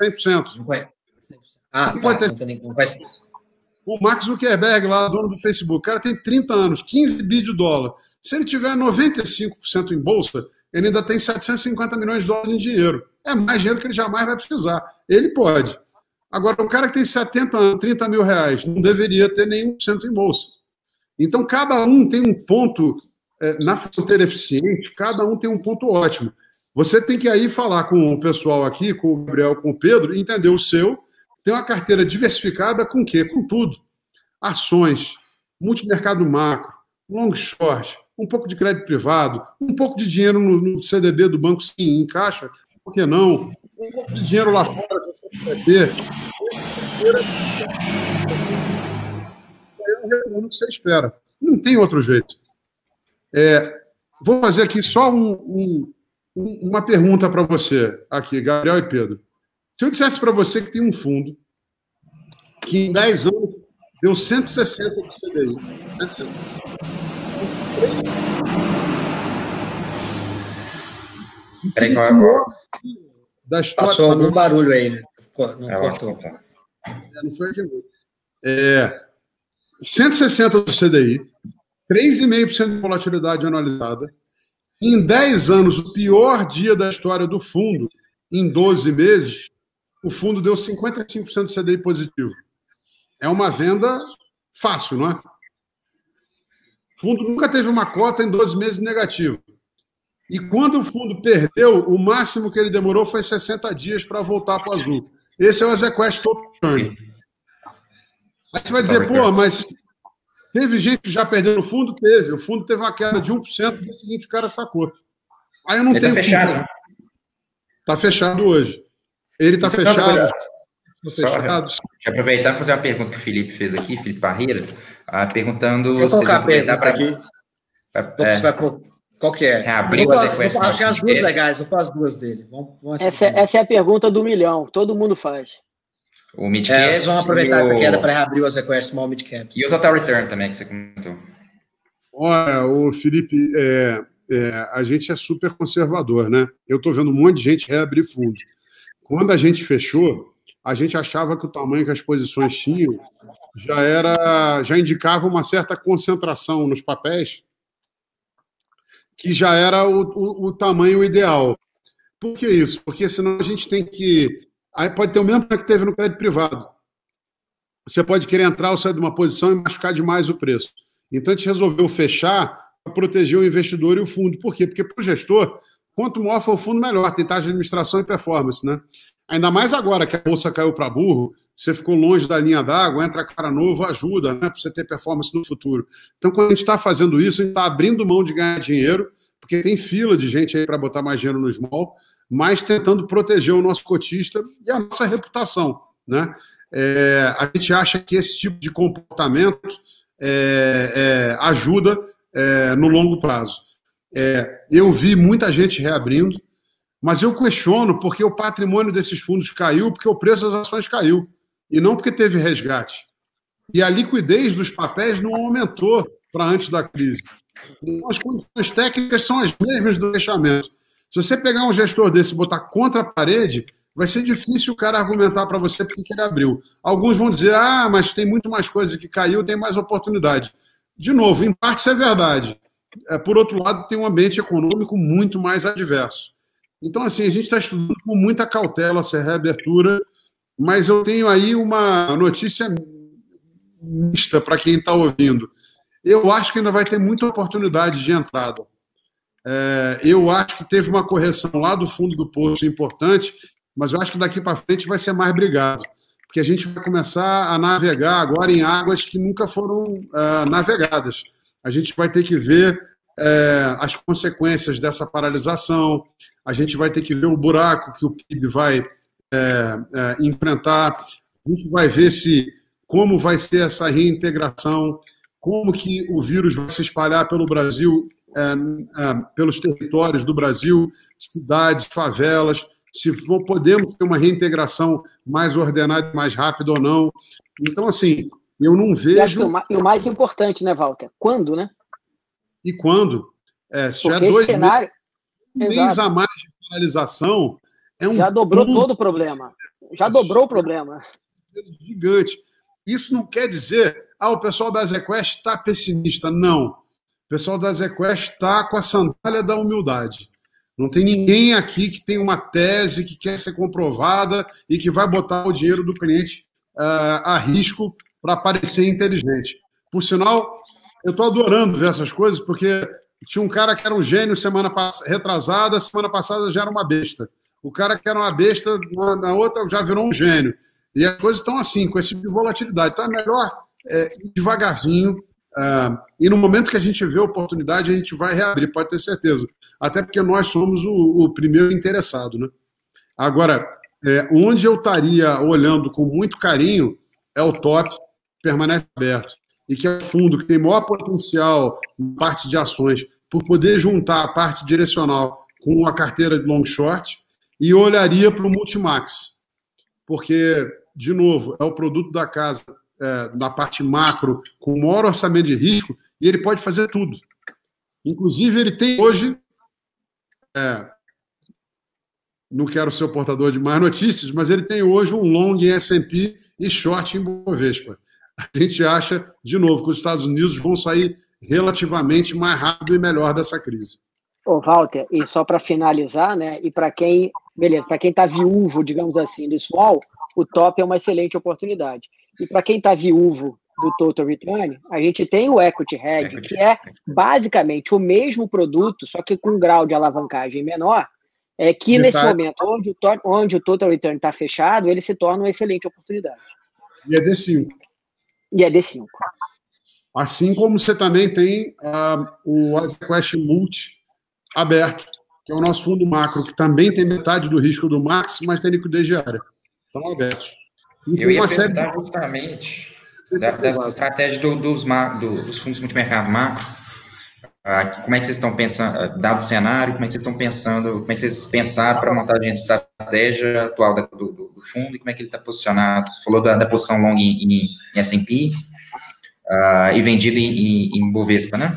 100%. Não conhece. Ah, não tá, ter... não, não conhece. O Mark Zuckerberg, lá, dono do Facebook, o cara tem 30 anos, 15 bi de dólar. Se ele tiver 95% em bolsa, ele ainda tem 750 milhões de dólares em dinheiro. É mais dinheiro que ele jamais vai precisar. Ele pode. Agora, um cara que tem 70 anos, 30 mil reais, não deveria ter nenhum cento em bolsa. Então, cada um tem um ponto é, na fronteira eficiente, cada um tem um ponto ótimo. Você tem que aí falar com o pessoal aqui, com o Gabriel, com o Pedro, entender o seu. Tem uma carteira diversificada com o quê? Com tudo. Ações, multimercado macro, long short, um pouco de crédito privado, um pouco de dinheiro no, no CDB do banco, sim, encaixa, por que não? Um pouco de dinheiro lá fora, você puder ter. É um retorno que você espera. Não tem outro jeito. É, vou fazer aqui só um, um, uma pergunta para você, aqui, Gabriel e Pedro. Se eu dissesse para você que tem um fundo que em 10 anos deu 160 do CDI, 160. Peraí, qual é da história. Passou algum barulho aí, né? Não é, cortou. Tá. É, não foi aqui. É, 160 do CDI, 3,5% de volatilidade anualizada. Em 10 anos, o pior dia da história do fundo, em 12 meses, o fundo deu 55% de CDI positivo. É uma venda fácil, não é? O fundo nunca teve uma cota em 12 meses negativo. E quando o fundo perdeu, o máximo que ele demorou foi 60 dias para voltar para o azul. Esse é o Ezequest Top Turn. Aí você vai dizer, pô, mas teve gente que já perdeu no fundo? Teve. O fundo teve uma queda de 1%, no dia seguinte o cara sacou. Aí eu não ele tá tenho. Está fechado. Está fechado hoje. Ele está fechado. Tá fechado. Deixa eu aproveitar e fazer uma pergunta que o Felipe fez aqui, Felipe Parreira, ah, perguntando. Vou colocar a pergunta pra... aqui. É, vai qual que é? Reabrir é, as requests. Achei as duas legais, vou fazer as duas dele. Vamos, vamos essa, é, essa, é a pergunta do milhão, todo mundo faz. O midcaps. É, vamos aproveitar a queda para reabrir as requests small midcaps. E o total return também, que você comentou. Olha, o Felipe, é, é, a gente é super conservador, né? Eu estou vendo um monte de gente reabrir fundo. Quando a gente fechou, a gente achava que o tamanho que as posições tinham já era, já indicava uma certa concentração nos papéis que já era o, o, o tamanho ideal. Por que isso? Porque senão a gente tem que. Aí pode ter o mesmo que teve no crédito privado. Você pode querer entrar ou sair de uma posição e machucar demais o preço. Então a gente resolveu fechar para proteger o investidor e o fundo. Por quê? Porque para o gestor, quanto maior for o fundo, melhor. Tem taxa de administração e performance, né? Ainda mais agora que a bolsa caiu para burro, você ficou longe da linha d'água, entra cara novo, ajuda, né? Para você ter performance no futuro. Então, quando a gente está fazendo isso, a gente está abrindo mão de ganhar dinheiro, porque tem fila de gente aí para botar mais dinheiro no small, mas tentando proteger o nosso cotista e a nossa reputação, né? É, a gente acha que esse tipo de comportamento é, é, ajuda é, no longo prazo. É, eu vi muita gente reabrindo, mas eu questiono porque o patrimônio desses fundos caiu porque o preço das ações caiu e não porque teve resgate. E a liquidez dos papéis não aumentou para antes da crise. Então, as condições técnicas são as mesmas do fechamento. Se você pegar um gestor desse e botar contra a parede, vai ser difícil o cara argumentar para você porque que ele abriu. Alguns vão dizer, ah, mas tem muito mais coisa que caiu, tem mais oportunidade. De novo, em parte isso é verdade. É, por outro lado, tem um ambiente econômico muito mais adverso. Então, assim, a gente está estudando com muita cautela essa reabertura, mas eu tenho aí uma notícia mista para quem está ouvindo. Eu acho que ainda vai ter muita oportunidade de entrada. É, eu acho que teve uma correção lá do fundo do poço importante, mas eu acho que daqui para frente vai ser mais brigado, porque a gente vai começar a navegar agora em águas que nunca foram uh, navegadas. A gente vai ter que ver uh, as consequências dessa paralisação, a gente vai ter que ver o buraco que o PIB vai uh, enfrentar, a gente vai ver se como vai ser essa reintegração, como que o vírus vai se espalhar pelo Brasil, pelos territórios do Brasil, cidades, favelas se podemos ter uma reintegração mais ordenada, mais rápida ou não. Então, assim, eu não vejo. E, o mais importante, né, Walter? Quando, né? E quando? É, se já dois cenário... meses, um mês a mais de paralisação, é um. Já dobrou todo o problema. Já dobrou o problema. Gigante. Isso não quer dizer, ah, o pessoal da ZQuest está pessimista. Não. O pessoal da ZQuest está com a sandália da humildade. Não tem ninguém aqui que tem uma tese que quer ser comprovada e que vai botar o dinheiro do cliente uh, a risco para parecer inteligente. Por sinal, eu estou adorando ver essas coisas, porque tinha um cara que era um gênio semana retrasada, semana passada já era uma besta. O cara que era uma besta, na, na outra já virou um gênio. E as coisas estão assim, com esse tipo de volatilidade. Então é melhor é, ir devagarzinho, Uh, e no momento que a gente vê a oportunidade, a gente vai reabrir, pode ter certeza. Até porque nós somos o, o primeiro interessado. Né? Agora, é, onde eu estaria olhando com muito carinho é o top, permanece aberto. E que é fundo que tem maior potencial na parte de ações, por poder juntar a parte direcional com a carteira de long short, e olharia para o Multimax. Porque, de novo, é o produto da casa é, da parte macro com o maior orçamento de risco e ele pode fazer tudo. Inclusive, ele tem hoje. É, não quero ser o portador de mais notícias, mas ele tem hoje um long em SP e short em Bovespa. A gente acha, de novo, que os Estados Unidos vão sair relativamente mais rápido e melhor dessa crise. Ô, Walter, e só para finalizar, né? E para quem, beleza, para quem está viúvo, digamos assim, do small, o top é uma excelente oportunidade. E para quem está viúvo do Total Return, a gente tem o Equity Hedge, que é basicamente o mesmo produto, só que com um grau de alavancagem menor, é que nesse momento, onde o, onde o Total Return está fechado, ele se torna uma excelente oportunidade. E é D5. E é D5. Assim como você também tem uh, o AsiaQuest Multi aberto, que é o nosso fundo macro, que também tem metade do risco do Max, mas tem liquidez diária. Estão abertos. Eu ia perguntar de... justamente da, dessa estratégia do, dos, do, dos fundos multimercado macro. Ah, como é que vocês estão pensando, ah, dado o cenário, como é que vocês estão pensando, como é que vocês pensaram para montar a estratégia atual do, do, do, fundo e como é que ele está posicionado? Você falou da, da posição long em, em, em S&P uh, e vendido em, em, em Bovespa, né?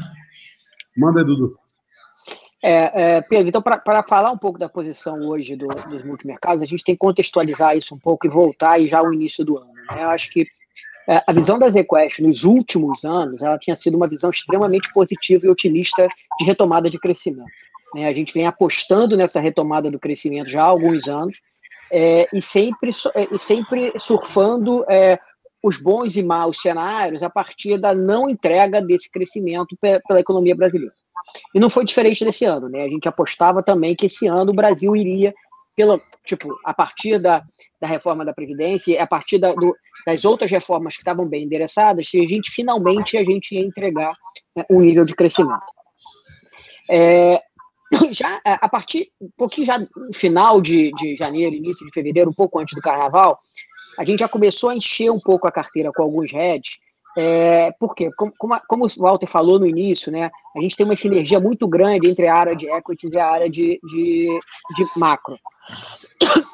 Manda, Dudu. É, é, Pedro, então, para falar um pouco da posição hoje do, dos multimercados, a gente tem que contextualizar isso um pouco e voltar e já ao início do ano. Né? Eu acho que a visão da ZQuest nos últimos anos, ela tinha sido uma visão extremamente positiva e otimista de retomada de crescimento. Né? A gente vem apostando nessa retomada do crescimento já há alguns anos é, e, sempre, é, e sempre surfando é, os bons e maus cenários a partir da não entrega desse crescimento pela economia brasileira. E não foi diferente desse ano, né? A gente apostava também que esse ano o Brasil iria, pelo, tipo, a partir da, da reforma da Previdência, a partir da, do, das outras reformas que estavam bem endereçadas, se a gente finalmente a gente ia entregar né, um nível de crescimento. É, [coughs] já a partir um pouquinho já no final de, de janeiro, início de fevereiro, um pouco antes do carnaval, a gente já começou a encher um pouco a carteira com alguns heads é, por quê? Como, como, o Walter falou no início, né, a gente tem uma sinergia muito grande entre a área de equity e a área de, de, de macro.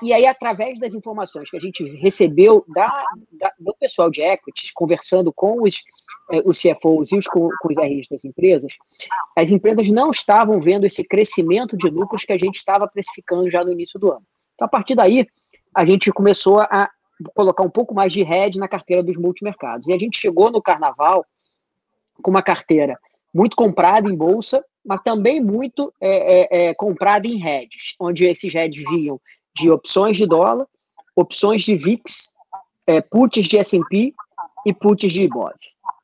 E aí, através das informações que a gente recebeu da, da do pessoal de equities, conversando com os, eh, os CFOs e os, com, com os RIs das empresas, as empresas não estavam vendo esse crescimento de lucros que a gente estava precificando já no início do ano. Então, a partir daí, a gente começou a colocar um pouco mais de hedge na carteira dos multimercados. E a gente chegou no carnaval com uma carteira muito comprada em bolsa, mas também muito é, é, é, comprada em hedges, onde esses hedges vinham de opções de dólar, opções de VIX, é, puts de S&P e puts de IBOV,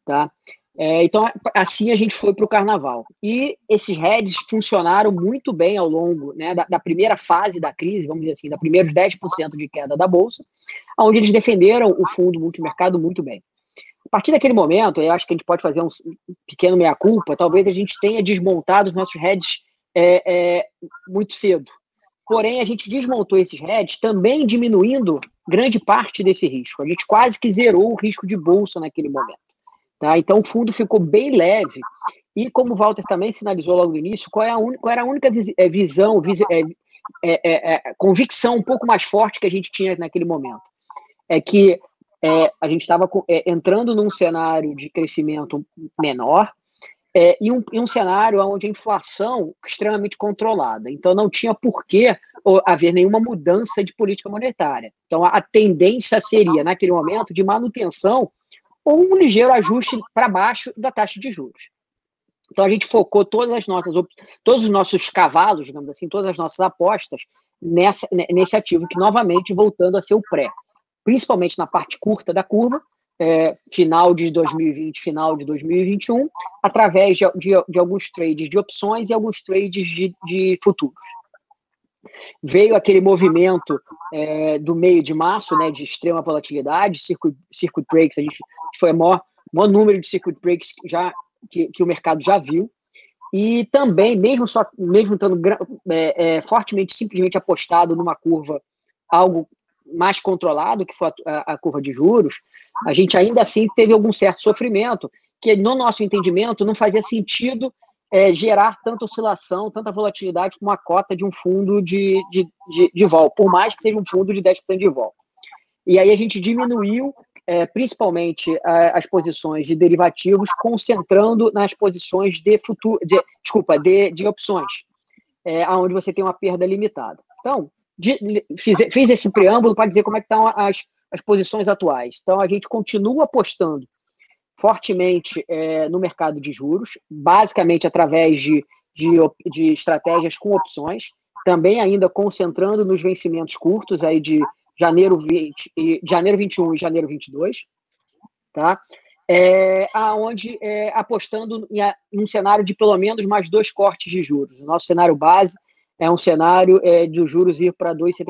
tá? É, então, assim a gente foi para o carnaval. E esses hedges funcionaram muito bem ao longo né, da, da, primeira fase da crise, vamos dizer assim, da primeiros 10% de queda da Bolsa, onde eles defenderam o fundo multimercado muito bem. A partir daquele momento, eu acho que a gente pode fazer um pequeno meia-culpa, talvez a gente tenha desmontado os nossos hedges é, é, muito cedo. Porém, a gente desmontou esses hedges também diminuindo grande parte desse risco. A gente quase que zerou o risco de bolsa naquele momento. Tá? Então, o fundo ficou bem leve. E como o Walter também sinalizou logo no início, qual, é a un... qual era a única é, visão, vis... É, é, é, convicção um pouco mais forte que a gente tinha naquele momento? É que é, a gente estava entrando num cenário de crescimento menor e um, e, um, cenário onde a inflação extremamente controlada. Então, não tinha por que haver nenhuma mudança de política monetária. Então, a, a tendência seria, naquele momento, de manutenção ou um ligeiro ajuste para baixo da taxa de juros. Então a gente focou todas as nossas, todos os nossos cavalos, digamos assim, todas as nossas apostas nessa, nesse ativo que novamente voltando a ser o pré, principalmente na parte curta da curva, é, final de 2020, final de 2021, através de, de, de, alguns trades de opções e alguns trades de, de futuros. Veio aquele movimento é, do meio de março, né, de extrema volatilidade, circuit, circuit breaks, a gente foi o maior, maior número de circuit breaks já, que, que o mercado já viu, e também, mesmo só mesmo estando é, é, fortemente, simplesmente apostado numa curva algo mais controlado, que foi a, a, curva de juros, a gente ainda assim teve algum certo sofrimento, que no nosso entendimento não fazia sentido é, gerar tanta oscilação, tanta volatilidade como a cota de um fundo de, de, de, de vol, por mais que seja um fundo de 10% de vol. E aí a gente diminuiu é, principalmente a, as posições de derivativos, concentrando nas posições de futuro, de, desculpa, de, de opções, é, onde você tem uma perda limitada. Então, fiz, fiz, esse preâmbulo para dizer como é que estão as, as posições atuais. Então, a gente continua apostando fortemente é, no mercado de juros, basicamente através de, de, de, estratégias com opções, também ainda concentrando nos vencimentos curtos aí de janeiro 20, e, janeiro 21 e janeiro 22, tá? É, aonde é, apostando em, em, um cenário de pelo menos mais dois cortes de juros. O nosso cenário base é um cenário é, de os juros ir para 2,75,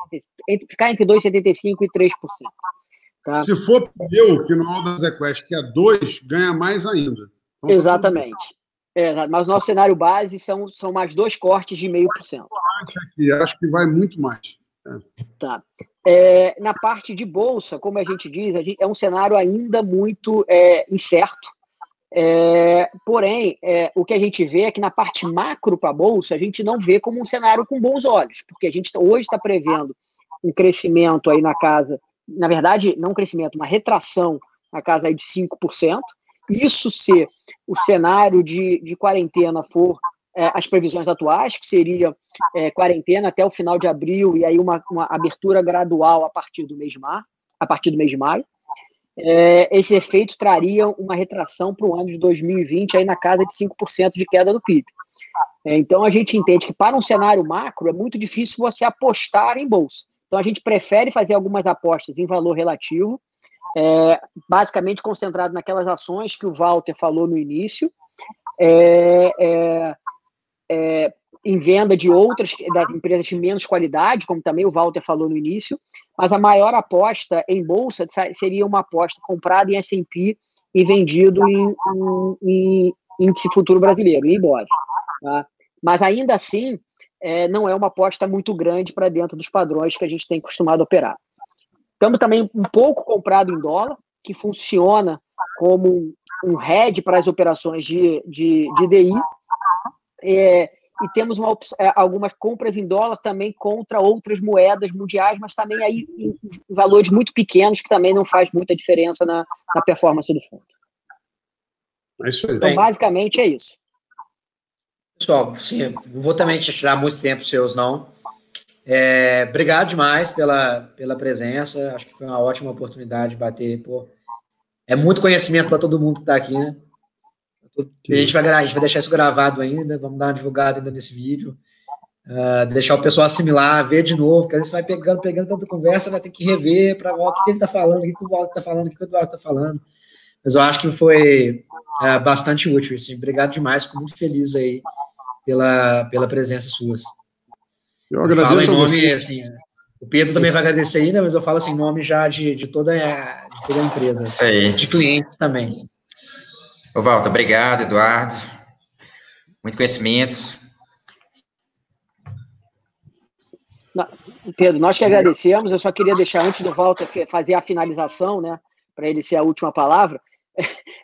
ficar entre 2,75% e 3%. Tá? Se for eu, que no das Equest, que é 2, ganha mais ainda. Então, tá Exatamente. É, mas o nosso cenário base são, são mais dois cortes de meio por cento. Acho que vai muito mais. É. Tá. É, na parte de bolsa, como a gente diz, a gente, é um cenário ainda muito é, incerto. É, porém, é, o que a gente vê é que na parte macro para a bolsa, a gente não vê como um cenário com bons olhos, porque a gente tá, hoje está prevendo um crescimento aí na casa na verdade, não um crescimento, uma retração na casa de 5%. Isso se o cenário de, de quarentena for é, as previsões atuais, que seria é, quarentena até o final de abril e aí uma, uma abertura gradual a partir do mês de maio, a partir do mês de maio. É, esse efeito traria uma retração para o ano de 2020 aí na casa de 5% de queda do PIB. É, então a gente entende que para um cenário macro é muito difícil você apostar em bolsa. Então a gente prefere fazer algumas apostas em valor relativo, é, basicamente concentrado naquelas ações que o Walter falou no início, é, é, é, em venda de outras das empresas de menos qualidade, como também o Walter falou no início, mas a maior aposta em bolsa seria uma aposta comprada em S&P e vendido em, em, em índice futuro brasileiro, em IBOV. Tá? Mas ainda assim, é, não é uma aposta muito grande para dentro dos padrões que a gente tem costumado operar. Estamos também um pouco comprado em dólar, que funciona como um hedge para as operações de, de, de DI. É, e temos uma, é, algumas compras em dólar também contra outras moedas mundiais, mas também aí em, valores muito pequenos, que também não faz muita diferença na, na performance do fundo. É isso aí. Então, basicamente, é isso. Pessoal, sim, não vou também te tirar muito tempo seus, não. É, obrigado demais pela, pela presença. Acho que foi uma ótima oportunidade de bater. Pô, é muito conhecimento para todo mundo que está aqui, né? A gente, vai, a gente vai deixar isso gravado ainda, vamos dar uma divulgada ainda nesse vídeo. Uh, deixar o pessoal assimilar, ver de novo, porque às vezes vai pegando, pegando tanta conversa, vai ter que rever para o que ele está falando, o que o Walter está falando, o que o Eduardo está falando. Mas eu acho que foi uh, bastante útil. Assim. Obrigado demais, fico muito feliz aí pela, pela presença sua. Eu agradeço. Eu falo em nome, assim, o Pedro também vai agradecer ainda, mas eu falo assim, em nome já de, de, toda, a, de toda a empresa. Aí. De clientes também. Ô, Walter, obrigado, Eduardo. Muito conhecimento. Pedro, nós que agradecemos. Eu só queria deixar, antes do Walter fazer a finalização, né, para ele ser a última palavra, [laughs]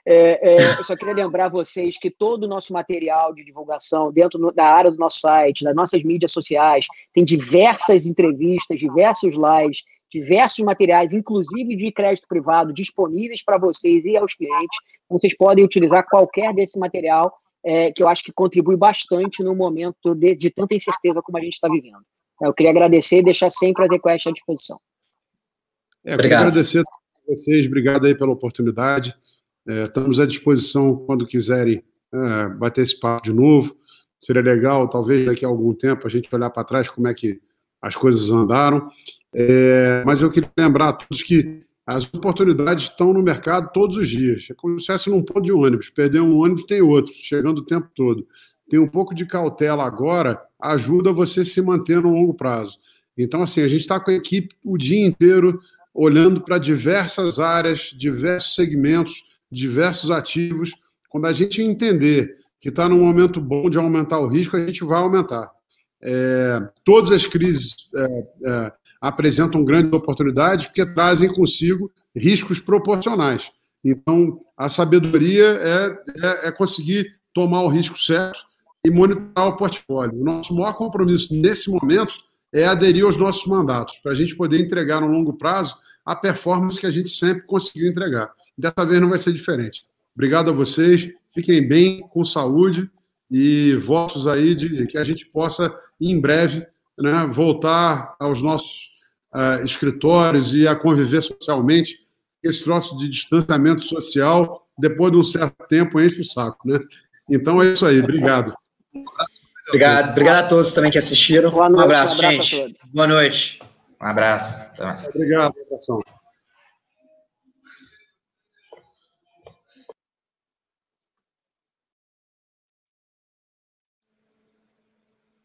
é, é, eu só queria lembrar vocês que todo o nosso material de divulgação dentro da área do nosso site, das nossas mídias sociais, tem diversas entrevistas, diversos lives, diversos materiais, inclusive de crédito privado, disponíveis para vocês e aos clientes. Vocês podem utilizar qualquer desse material, é, que eu acho que contribui bastante no momento de, de tanta incerteza como a gente está vivendo. Eu queria agradecer e deixar sempre a request à disposição. É, obrigado. agradecer a vocês, obrigado aí pela oportunidade. É, estamos à disposição quando quiserem é, bater esse papo de novo. Seria legal, talvez daqui a algum tempo, a gente olhar para trás como é que as coisas andaram. É, mas eu queria lembrar a todos que as oportunidades estão no mercado todos os dias. É como se fosse num ponto de ônibus. Perder um ônibus, tem outro, chegando o tempo todo. Tem um pouco de cautela agora, ajuda você se manter no longo prazo. Então, assim, a gente está com a equipe o dia inteiro olhando para diversas áreas, diversos segmentos, diversos ativos. Quando a gente entender que está num momento bom de aumentar o risco, a gente vai aumentar. É, todas as crises é, é, apresentam grandes oportunidades porque trazem consigo riscos proporcionais. Então, a sabedoria é, é, é conseguir tomar o risco certo e monitorar o portfólio. O nosso maior compromisso nesse momento é aderir aos nossos mandatos, para a gente poder entregar no longo prazo a performance que a gente sempre conseguiu entregar. Dessa vez não vai ser diferente. Obrigado a vocês, fiquem bem, com saúde e votos aí de que a gente possa, em breve, né, voltar aos nossos uh, escritórios e a conviver socialmente. Esse troço de distanciamento social, depois de um certo tempo, enche o saco. Né? Então é isso aí, obrigado. Obrigado, obrigado a todos também que assistiram. Noite, um abraço, um abraço gente. Boa noite. Um abraço. Obrigado, abração.